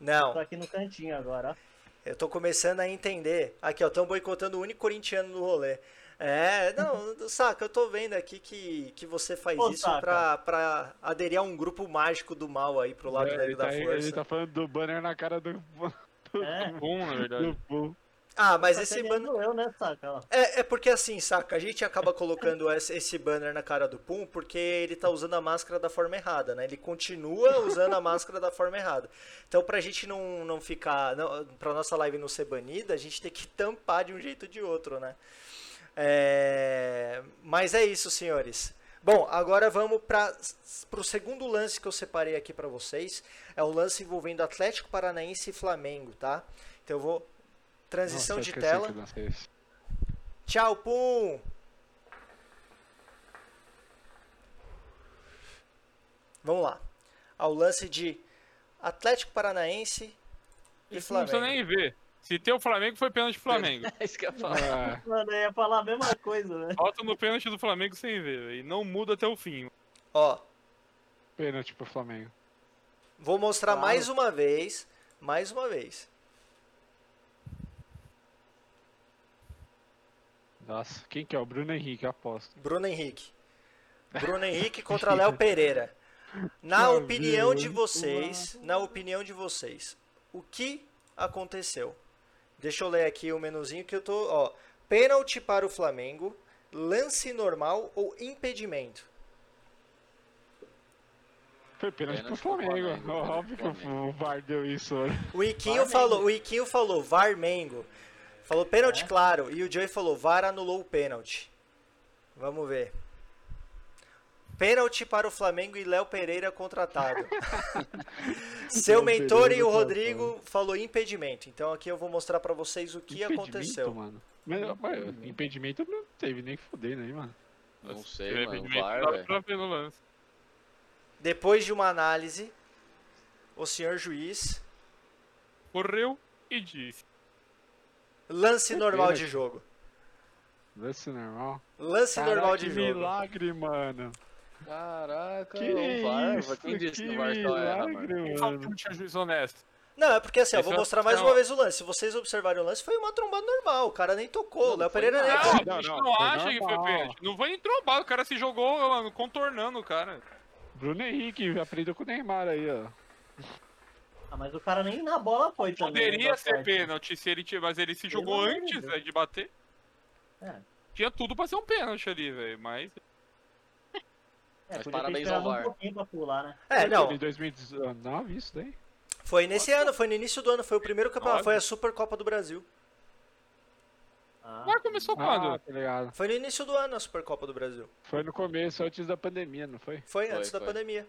Não, Tô aqui no cantinho agora, ó. eu tô começando a entender. Aqui, ó, estão boicotando o único corintiano no rolê. É, não, saca, eu tô vendo aqui que, que você faz Ô, isso pra, pra aderir a um grupo mágico do mal aí pro lado É, ele, da tá, força. ele tá falando do banner na cara do, É. Bom, na verdade. do Bull. Ah, mas Tá esse entendendo banner. eu, né, saca? É, é porque assim, saca, a gente acaba colocando esse esse banner na cara do Pum porque ele tá usando a máscara da forma errada, né? Ele continua usando a máscara da forma errada. Então, pra gente não, não ficar. Não, pra nossa live não ser banida, a gente tem que tampar de um jeito ou de outro, né? É, Mas é isso, senhores. Bom, agora vamos para o segundo lance que eu separei aqui para vocês. É o lance envolvendo Atlético Paranaense e Flamengo, tá? Então eu vou. Transição Nossa, de tela. Tchau, Pum! Vamos lá. Ao lance de Atlético Paranaense e Isso não precisa Flamengo. nem ver. Se tem o Flamengo, foi pênalti do Flamengo. É isso que eu ia falar. Ah, Mano, eu ia falar a mesma coisa, né? Volta no pênalti do Flamengo sem ver, e não muda até o fim. Ó, pênalti pro Flamengo. vou mostrar Claro. mais uma vez. Mais uma vez. Nossa, quem que é? O Bruno Henrique, eu aposto. Bruno Henrique. Bruno Henrique contra Léo Pereira. Na Meu opinião Deus. de vocês, na opinião de vocês, o que aconteceu? Deixa eu ler aqui o menuzinho que eu tô, ó, pênalti para o Flamengo, lance normal ou impedimento? Foi pênalti Pênalti pro Flamengo. Flamengo, Óbvio que o VAR deu isso. né? O Iquinho falou, o Iquinho falou Varmengo. Falou pênalti É? claro e o Joey falou VAR anulou o pênalti. Vamos ver. Pênalti para o Flamengo e Léo Pereira contratado. Seu Léo mentor e Pereira o contratado. Rodrigo falou impedimento. Então aqui eu vou mostrar pra vocês o que Impedimento, aconteceu. mano. Mas, mas, impedimento não teve nem fudendo aí, mano. Não Se sei, mano. pra ver no lance. Depois de uma análise, o senhor juiz, Correu e disse. Lance normal de jogo. Lance normal. Lance Caraca, normal de que jogo. milagre, mano. Caraca, Que o VAR. isso, Quem disse que que o VAR só erra, milagre, mano? Não tinha juiz honesto? Não, é porque assim, ó, Esse vou é- mostrar mais não. uma vez o lance. Se vocês observarem o lance, foi uma trombada normal. O cara nem tocou. Não, O Léo Pereira nem. Não, não, a gente não, não acha que foi pênalti. Não foi nem trombado, o cara se jogou, mano, contornando o cara. Bruno Henrique aprendeu com o Neymar aí, ó. Ah, mas o cara nem na bola foi também. Poderia né, ser Basquete. pênalti se ele tivesse, mas ele se jogou antes velho, de bater. É. Tinha tudo pra ser um pênalti ali, velho, mas É, Mas parabéns ao um VAR. pouquinho pra pular, né? É, não. Em 2019, isso daí? Foi nesse ano, foi no início do ano. Foi o primeiro campeonato. Foi a Supercopa do Brasil. Ah, Mas começou Ah, quando? tá ligado. Foi no início do ano a Supercopa do Brasil. Foi no começo, antes da pandemia, não foi? Foi, Foi, antes da foi. pandemia.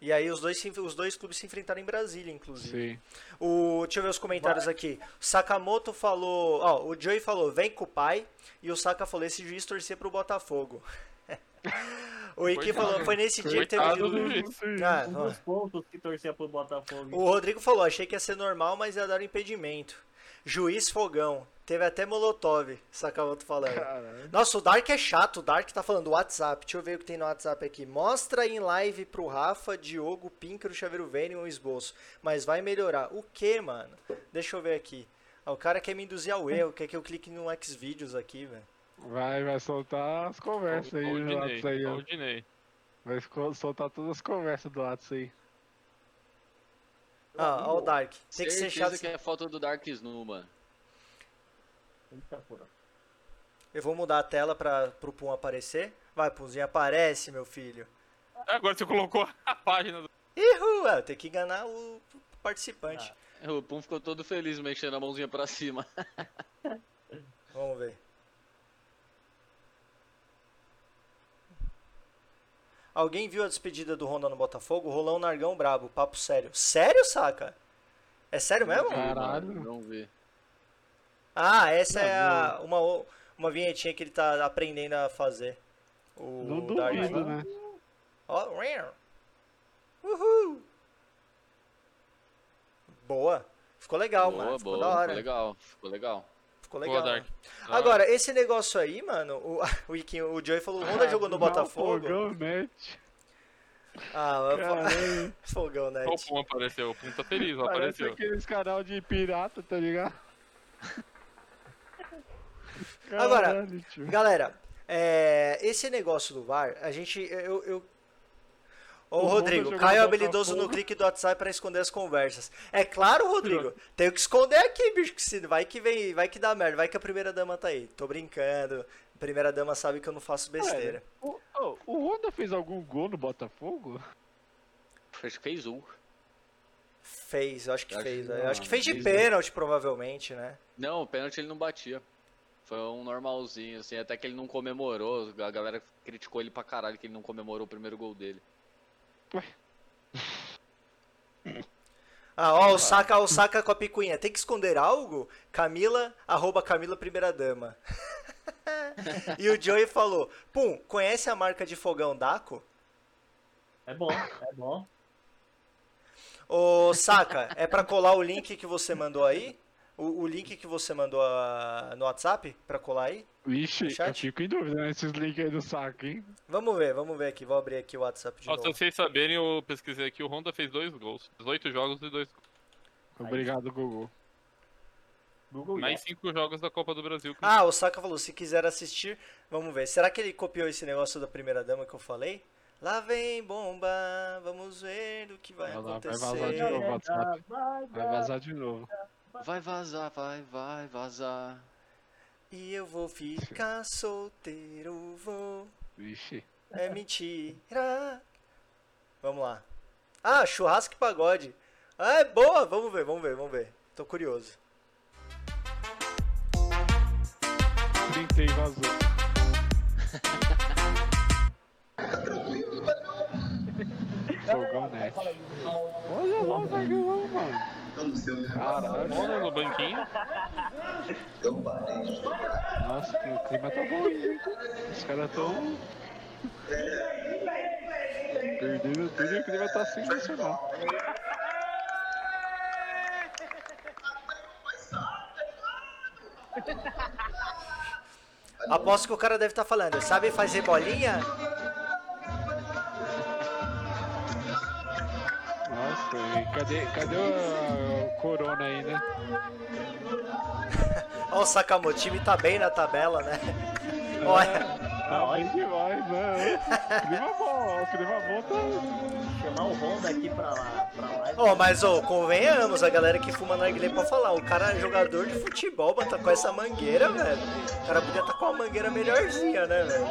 E aí os dois, os dois clubes se enfrentaram em Brasília, inclusive. Sim. O, deixa eu ver os comentários aqui. O Sakamoto falou. Ó, o Joey falou, vem com o pai. E o Saka falou, esse juiz torcia pro Botafogo. o Iki falou, foi nesse dia que teve. Ah, um dos poucos que torcia pro Botafogo. O Rodrigo falou, achei que ia ser normal, mas ia dar um impedimento. Juiz Fogão. Teve até Molotov, Sakamoto falando. Caralho. Nossa, o Dark é chato. O Dark tá falando WhatsApp. Deixa eu ver o que tem no WhatsApp aqui. Mostra em live pro Rafa, Diogo, Píncaro, Chaveiro Vênio um esboço. Mas vai melhorar. O que, mano? Deixa eu ver aqui. Ah, o cara quer me induzir ao erro. Quer que eu clique no Xvideos aqui, velho. Vai, vai soltar as conversas aí Ó o no Dinei, WhatsApp aí, ó ó. o Dinei. Vai soltar todas as conversas do WhatsApp aí. Ah, ó o Dark. Tem que ser Certeza chato. que é foto do Dark Snu, mano. Eu vou mudar a tela pra, pro Pum aparecer. Vai, Pumzinho, aparece, meu filho. Agora você colocou a página do. Ihu, é, tem que enganar o participante. O Pum ficou todo feliz mexendo a mãozinha pra cima. Vamos ver. Alguém viu a despedida do Honda no Botafogo? Rolão Nargão brabo, papo sério. Sério, saca? É sério mesmo? Caralho. Não vi. Ah, essa é a, uma, uma vinhetinha que ele tá aprendendo a fazer. O Não Dark. duvido, né? Ó, rau. Uhul. Boa. Ficou legal, boa, mano. Ficou boa. da hora. Ficou legal. Ficou legal. Ficou Boa, legal. Dark. Ah, Agora, esse negócio aí, mano, o, o, Iquinho- o Joey falou, o Honda jogou no Não, Botafogo. Fogão, né? Ah, Caralho. fogão, né? Ó, o Pum apareceu, o Pum tá feliz, ó, Parece apareceu. aqueles canal de pirata, tá ligado? Agora, tio. Galera, é, esse negócio do VAR, a gente. Eu. eu... Ô, O Rodrigo, Caio é no habilidoso no clique do WhatsApp pra esconder as conversas. É claro, Rodrigo. Tenho que esconder aqui, bicho, que se vai que vem, vai que dá merda, vai que a primeira dama tá aí. Tô brincando. A primeira dama sabe que eu não faço besteira. O, ô, o Honda fez algum gol no Botafogo? Acho que fez um. Fez, eu acho que Acho fez. que Eu não, acho que fez de fez pênalti, provavelmente, né? Não, o pênalti ele não batia. Foi um normalzinho, assim, até que ele não comemorou. A galera criticou ele pra caralho que ele não comemorou o primeiro gol dele. Ah, ó, o saca, o saca com a picuinha. Tem que esconder algo? Camila, arroba Camila Primeira Dama. e o Joey falou: Pum, conhece a marca de fogão Daco? É bom, é bom. Ô, saca, é pra colar o link que você mandou aí? O, o link que você mandou ah, no WhatsApp pra colar aí? Vixe, chat? eu fico em dúvida nesses links aí do saco, hein? Vamos ver, vamos ver aqui. Vou abrir aqui o WhatsApp de Ó, se novo. vocês saberem, eu pesquisei aqui, o Honda fez dois gols. 18 jogos e dois gols. Obrigado, Gugu. Google Mais Yes. 5 jogos da Copa do Brasil. que- Ah, o Saca falou: se quiser assistir, vamos ver. Será que ele copiou esse negócio da primeira dama que eu falei? Lá vem bomba, vamos ver o que vai Vai lá, vai acontecer. vazar de novo. WhatsApp. Vai vazar de novo. Vai vazar, vai, vai vazar. E eu vou ficar solteiro, vou. Vixe. É mentira. Vamos lá. Ah, churrasco e pagode. Ah, é boa. Vamos ver, vamos ver, vamos ver. Tô curioso. Printei e vazou. Fogão net. Olha lá o Zagão, mano. Caralho. No banquinho. Nossa, o clima tá bom hein? Os caras tão. Perdendo tudo e o clima tá sensacional. Aposto que o cara deve estar falando. Sabe fazer bolinha? Cadê, cadê o, o Corona aí, né? Ó, o Sakamoto, o time tá bem na tabela, né? Olha, Ah, bem demais, né? Clima bom, o clima bom tá. Chamar o Honda aqui pra lá, pra lá. ó, mas ó, convenhamos, a galera que fuma narguilé pra falar. O cara é jogador de futebol, mas tá com essa mangueira, velho. O cara podia estar com uma mangueira melhorzinha, né, velho?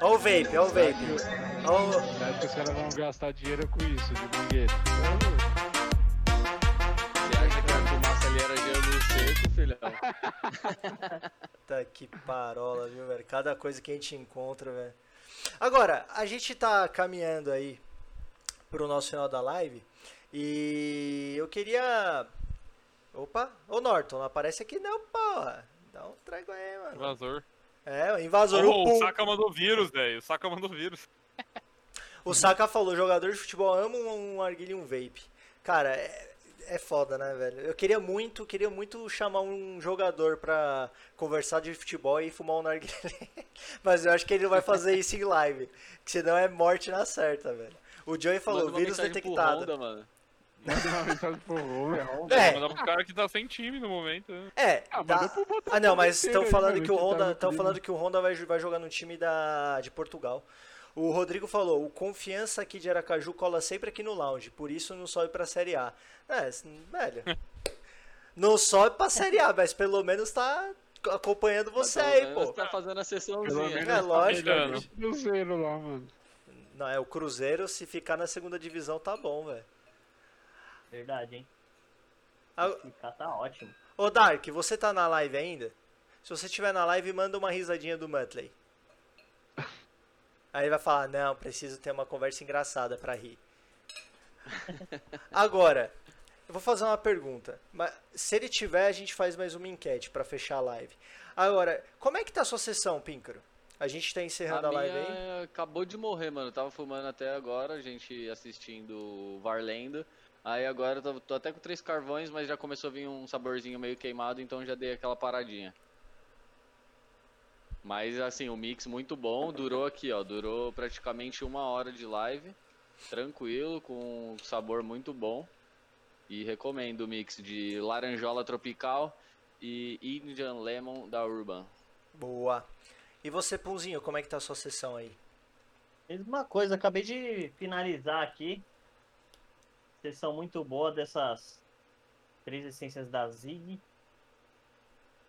Ó o vape, ó o vape. Ó o... Será que os caras vão gastar dinheiro com isso, de mangueira? Você acha que a fumaça ali era gelo seco, filhão? Puta que parola, viu, velho? Cada coisa que a gente encontra, velho. Agora, a gente tá caminhando aí pro nosso final da live e eu queria. Opa, ô Norton, não aparece aqui não, porra. Dá um trago aí, mano. Invasor. É, o invasor. Oh, o, Pum. Saka mandou vírus, velho. O Saka mandou vírus. O Saka falou: jogador de futebol ama um, um arguilha e um vape. Cara, é, é foda, né, velho? Eu queria muito, queria muito chamar um jogador pra conversar de futebol e fumar um narguilé. Mas eu acho que ele não vai fazer isso em live. Que senão é morte na certa, velho. O Joey falou: Manda uma vírus detectado. Honda, mano. Manda uma mensagem pro Rô. É. Mandar pro cara que tá sem time no momento. né? É, Ah, Botafogo ah não, mas estão falando que o tá Honda, falando que o Honda vai, vai jogar no time da de Portugal. O Rodrigo falou: "O confiança aqui de Aracaju cola sempre aqui no lounge, por isso não sobe pra Série A". É, velho. não sobe pra Série A, mas pelo menos tá acompanhando você Pelo aí, pô. Tá fazendo a sessãozinha. É lógico. melhorando. bicho. Cruzeiro lá, mano. Não, é o Cruzeiro se ficar na segunda divisão tá bom, velho. Verdade, hein? Ah, Ficar tá ótimo. Ô Dark, você tá na live ainda? Se você estiver na live, manda uma risadinha do Muttley. Aí ele vai falar, não, preciso ter uma conversa engraçada pra rir. Agora, eu vou fazer uma pergunta. Mas se ele tiver, a gente faz mais uma enquete pra fechar a live. Agora, como é que tá a sua sessão, Píncaro? A gente tá encerrando a, a live aí? acabou de morrer, mano. Eu tava fumando até agora, a gente assistindo Varlendo. Aí agora eu tô, tô até com três carvões, mas já começou a vir um saborzinho meio queimado, então já dei aquela paradinha. Mas assim, o mix muito bom, durou aqui, ó, durou praticamente uma hora de live, tranquilo, com sabor muito bom. E recomendo o mix de laranjola tropical e Indian Lemon da Urban. Boa. E você, Punzinho, como é que tá a sua sessão aí? Mesma coisa, acabei de finalizar aqui. Sessão muito boa dessas três essências da Zig.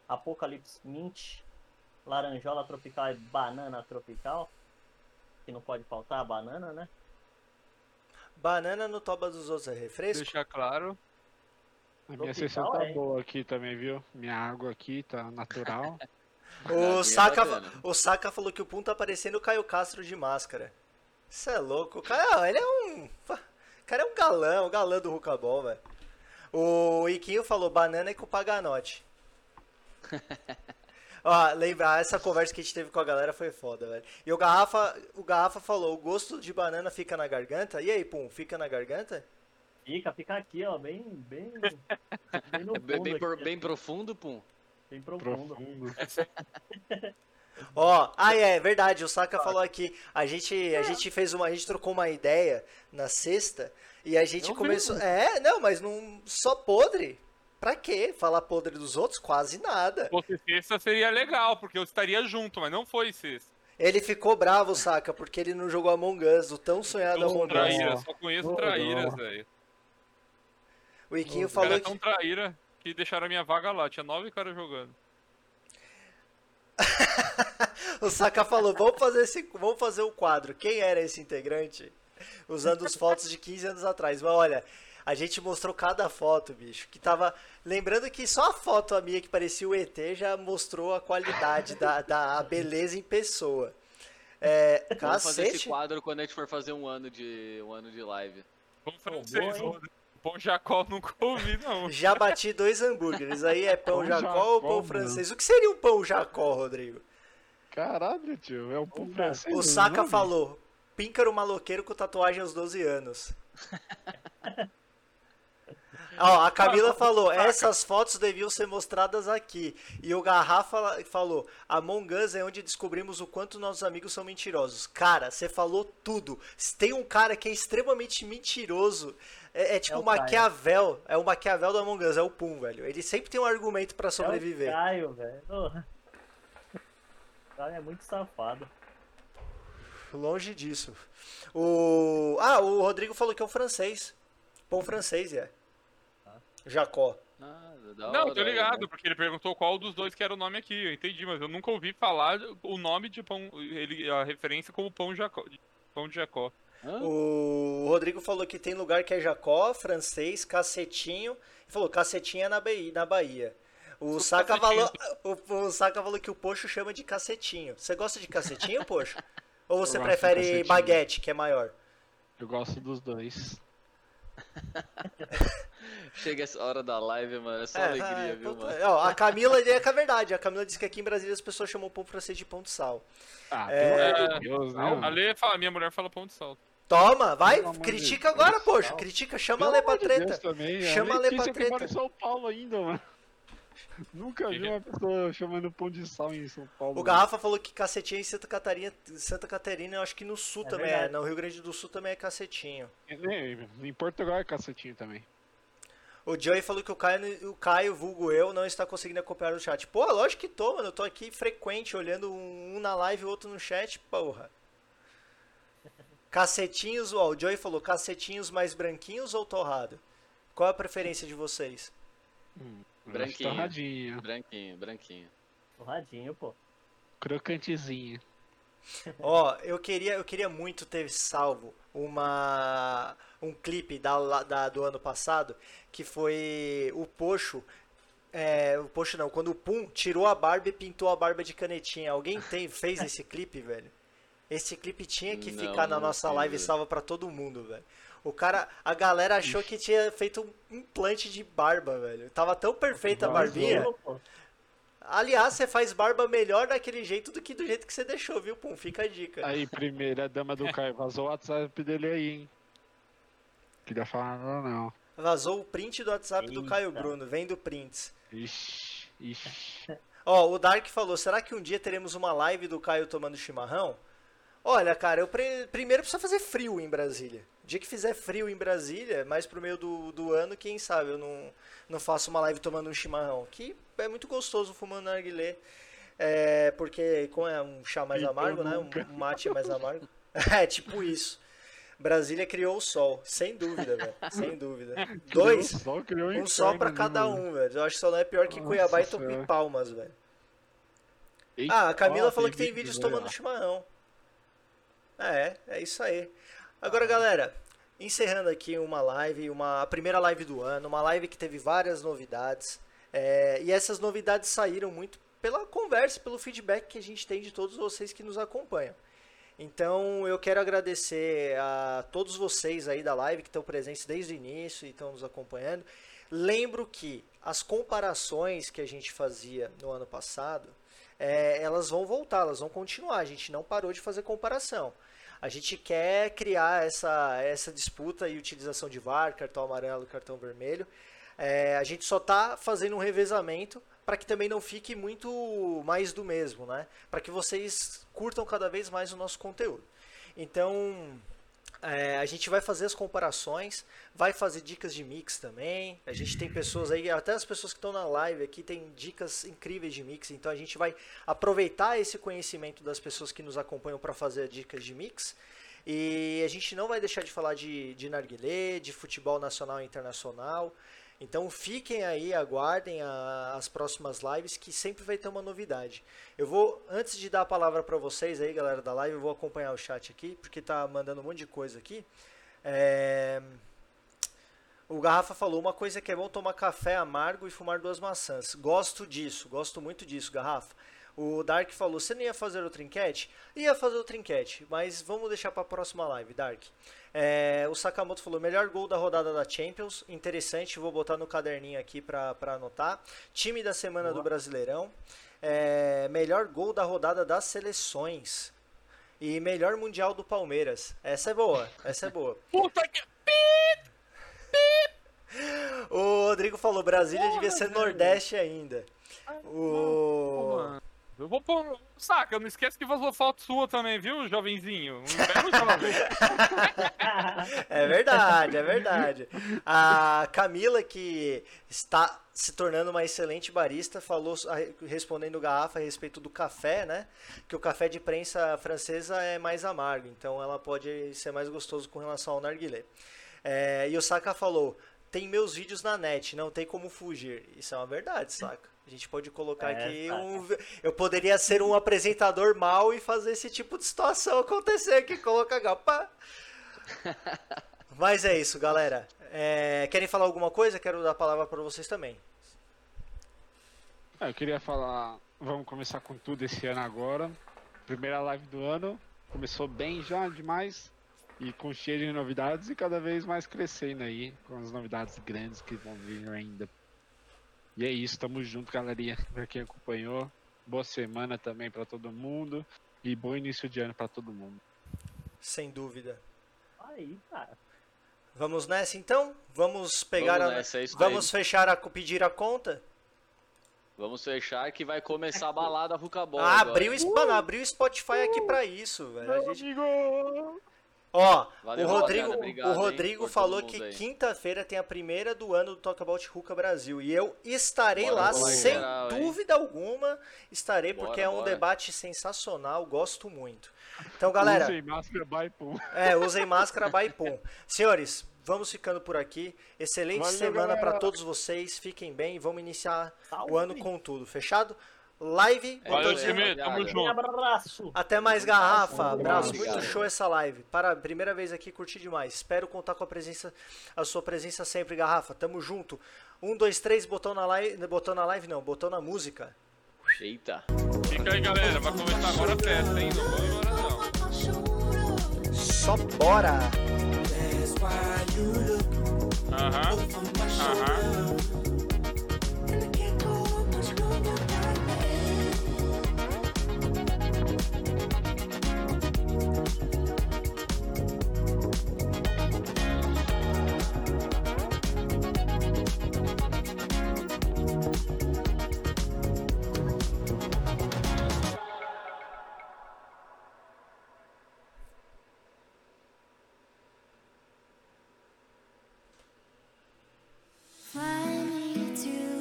Apocalipse Mint, Laranjola Tropical e Banana Tropical. Que não pode faltar a banana, né? Banana no toba dos outros é refresco? Deixar claro. A minha Tropical, sessão tá é? boa aqui também, viu? Minha água aqui tá natural. O Ah, Saka, bacana. o Saka falou que o Pum tá parecendo o Caio Castro de máscara. Isso é louco. O cara, ele é um. O cara é um galã, um galã do Rucabol, velho. O Iquinho falou banana e com paganote. Ó, lembrar, essa conversa que a gente teve com a galera foi foda, velho. E o Garrafa, o Garrafa falou, o gosto de banana fica na garganta. E aí, Pum, fica na garganta? Fica, fica aqui, ó, bem, bem, bem no É bem, fundo bem, aqui, bem profundo, pum. bem profundo. Profundo. Ó, ah, é, verdade, o Saka falou aqui. A gente, a gente fez uma, a gente trocou uma ideia na sexta e a gente Eu começou. É, não, mas não só podre. Pra quê? Falar podre dos outros? Quase nada. Se fosse sexta seria legal, porque eu estaria junto, mas não foi sexta. Ele ficou bravo, Saka, porque ele não jogou Among Us, o tão sonhado Eu sou Among Us. traíra, só conheço Oh, traíras, velho. O Iquinho O cara falou é tão que. traíra que deixaram a minha vaga lá. Tinha nove caras jogando. O Saka falou, vamos fazer esse, vamos fazer o quadro. Quem era esse integrante? Usando as fotos de 15 anos atrás. Mas olha, a gente mostrou cada foto, bicho, que tava lembrando que só a foto a minha que parecia o ET já mostrou a qualidade da, da a beleza em pessoa. É, Vamos fazer esse cacete. quadro quando a gente for fazer um ano de, um ano de live. Pão boa, francês, pão Jacó nunca ouvi, não. Já bati dois hambúrgueres. Aí é pão Pão jacó Jacó, ou pão mano. francês? O que seria um pão jacó, Rodrigo? Caralho, tio. É um pão francês. O Saka falou, píncaro maloqueiro com tatuagem aos 12 anos. Ó, a Camila falou, essas fotos deviam ser mostradas aqui. E o Garrafa falou, Among Us é onde descobrimos o quanto nossos amigos são mentirosos. Cara, você falou tudo. Se Tem um cara que é extremamente mentiroso. É, é tipo É o o Caio. Maquiavel. É o Maquiavel do Among Us, é o Pum, velho. Ele sempre tem um argumento pra É o sobreviver. Caio, velho. O Caio é muito safado. Longe disso. O. Ah, o Rodrigo falou que é o francês. Pão francês, é. Jacó. Ah, Não, hora, tô ligado, né? porque ele perguntou qual dos dois que era o nome aqui. Eu entendi, mas eu nunca ouvi falar o nome de pão. Ele, a referência como pão Jacó. Pão de Jacó. Hã? O Rodrigo falou que tem lugar que é Jacó, francês, cacetinho. Ele falou cacetinha na Bahia. Na Bahia. O Saka, cacetinho. falou, o, o Saka falou que o Poxo chama de cacetinho. Você gosta de cacetinho, Poxo? Ou você prefere cacetinho. baguete, que é maior? Eu gosto dos dois. Chega essa hora da live, mano. É só É, alegria, ah, viu, mano? ó, a Camila, é que é verdade. A Camila disse que aqui em Brasília as pessoas chamam pão francês de pão de sal. Ah, É, pelo de Deus, né? A mano? Lê fala, minha mulher fala pão de sal. Toma, vai, Pelo critica Deus, agora, poxa. sal. Critica, chama Pelo a Lê pra Deus treta. também, Chama a Lê pra treta. em São Paulo ainda, mano. Nunca vi uma pessoa chamando pão de sal em São Paulo. O mano. Garrafa falou que cacetinho em Santa Catarina, Santa Catarina, eu acho que no sul É também verdade. é. No Rio Grande do Sul também é cacetinho. É, Em Portugal é cacetinho também. O Joey falou que o Caio, o Caio, vulgo eu, não está conseguindo acompanhar o chat. Pô, lógico que tô, mano. Eu tô aqui frequente, olhando um, na live e o outro no chat, porra. Cacetinhos, ó, o Joey falou, cacetinhos mais branquinhos ou torrado? Qual é a preferência de vocês? Gosto Branquinho. Torradinho, Branquinho, branquinho. Torradinho, pô. crocantezinho. Ó, eu queria, eu queria muito ter salvo uma um clipe da, da- do ano passado que foi o Poxo. É, o Poxo não, quando o Pum tirou a barba e pintou a barba de canetinha. Alguém tem, fez esse clipe, velho? Esse clipe tinha que Não, ficar na nossa live salva pra todo mundo, velho. O cara, a galera achou que tinha feito um implante de barba, velho. Tava tão perfeita a barbinha. Vazou. Aliás, você faz barba melhor daquele jeito do que do jeito que você deixou, viu, Pum? Fica a dica. Aí, primeira dama do Caio, vazou o WhatsApp dele aí, hein? Queria falar nada não. Vazou o print do WhatsApp do Eita. Caio Bruno, vendo prints. Ixi, ixi. Ó, o Dark falou, será que um dia teremos uma live do Caio tomando chimarrão? Olha, cara, eu pre- primeiro precisa fazer frio em Brasília. O dia que fizer frio em Brasília, mais pro meio do, do ano, quem sabe eu não, não faço uma live tomando um chimarrão. Que é muito gostoso fumando narguilé. É, porque como é um chá mais amargo, né? Um mate mais amargo. É, tipo isso. Brasília criou o sol, sem dúvida, velho. Sem dúvida. Dois, um sol, um né, cada um, velho. Eu acho que só não é pior que Nossa Cuiabá e Senhora. Tupipalmas, velho. Ah, a Camila falou que tem vídeos tomando chimarrão. É, é isso aí. Agora, galera, encerrando aqui uma live, uma, a primeira live do ano, uma live que teve várias novidades. é, e essas novidades saíram muito pela conversa, pelo feedback que a gente tem de todos vocês que nos acompanham. Então eu quero agradecer a todos vocês aí da live que estão presentes desde o início e estão nos acompanhando. Lembro que as comparações que a gente fazia no ano passado, é, elas vão voltar, elas vão continuar. A gente não parou de fazer comparação. A gente quer criar essa, essa disputa e utilização de VAR, cartão amarelo, cartão vermelho. É, a gente só está fazendo um revezamento para que também não fique muito mais do mesmo, né? Para que vocês curtam cada vez mais o nosso conteúdo. Então, é, a gente vai fazer as comparações, vai fazer dicas de mix também. A gente tem pessoas aí, até as pessoas que estão na live aqui tem dicas incríveis de mix. Então a gente vai aproveitar esse conhecimento das pessoas que nos acompanham para fazer dicas de mix. E a gente não vai deixar de falar de, de narguilé, de futebol nacional e internacional. Então fiquem aí, aguardem a- as próximas lives que sempre vai ter uma novidade. Eu vou, antes de dar a palavra para vocês aí, galera da live, eu vou acompanhar o chat aqui, porque tá mandando um monte de coisa aqui. É, O Garrafa falou, uma coisa que é bom tomar café amargo e fumar duas maçãs. Gosto disso, gosto muito disso, Garrafa. O Dark falou, você não ia fazer outra enquete? Ia fazer outra enquete, mas vamos deixar para a próxima live, Dark. É, o Sakamoto falou, melhor gol da rodada da Champions, interessante, vou botar no caderninho aqui para anotar. Time da semana do Brasileirão, É, melhor gol da rodada das seleções e melhor mundial do Palmeiras. Essa é boa, essa é boa. Puta que. O Rodrigo falou, Brasília devia ser. Nordeste ainda. Pô, O... mano. Eu vou pôr. Saca, não esquece que vazou foto sua também, viu, jovenzinho? Um jovem. É verdade, é verdade. A Camila, que está se tornando uma excelente barista, falou, respondendo garrafa a respeito do café, né? Que o café de prensa francesa é mais amargo, então ela pode ser mais gostoso com relação ao narguilé. É, e o Saka falou, tem meus vídeos na net, não tem como fugir. Isso é uma verdade, Saka. A gente pode colocar É, aqui Saka. um... Eu poderia ser um apresentador mau e fazer esse tipo de situação acontecer aqui, colocar gapa. Mas é isso, galera. É, querem falar alguma coisa? Quero dar a palavra para vocês também. Ah, eu queria falar, vamos começar com tudo esse ano agora. Primeira live do ano, começou bem já demais e com cheio de novidades e cada vez mais crescendo aí com as novidades grandes que vão vir ainda. E é isso, tamo junto, galerinha, pra quem acompanhou. Boa semana também pra todo mundo e bom início de ano pra todo mundo. Sem dúvida. Aí, cara. Vamos nessa então? Vamos pegar Vamos a. nessa, é isso Vamos aí. fechar a. pedir a conta? Vamos fechar que vai começar a balada Rucabol. Ah, abriu, o mano, abriu o Spotify aqui pra isso, velho. A gente- amigo! Ó, Valeu, o Rodrigo, obrigado, o Rodrigo falou que quinta-feira tem a primeira do ano do Talk About Ruka Brasil. E eu estarei Bora lá, rolar sem geral, hein? dúvida alguma. Estarei, Bora, porque é um bora. debate sensacional, gosto muito. Então, galera. Usem máscara, bye, pum. É, usem máscara, bye pum. Senhores, vamos ficando por aqui. Excelente Valeu, semana para todos vocês. Fiquem bem. Vamos iniciar Salve. o ano com tudo. Fechado? Live. É Valeu, isso aí, time, tamo junto. Abraço. Até mais, garrafa. Abraço. Obrigado. Muito show essa live. Para primeira vez aqui, curti demais. Espero contar com a presença, a sua presença sempre, garrafa. Tamo junto. Um, dois, três, botão na live. Botão na live não, botão na música. Eita. Fica aí, galera. Vai começar agora a festa, hein? Não vou embora, não. só bora! Aham. Aham.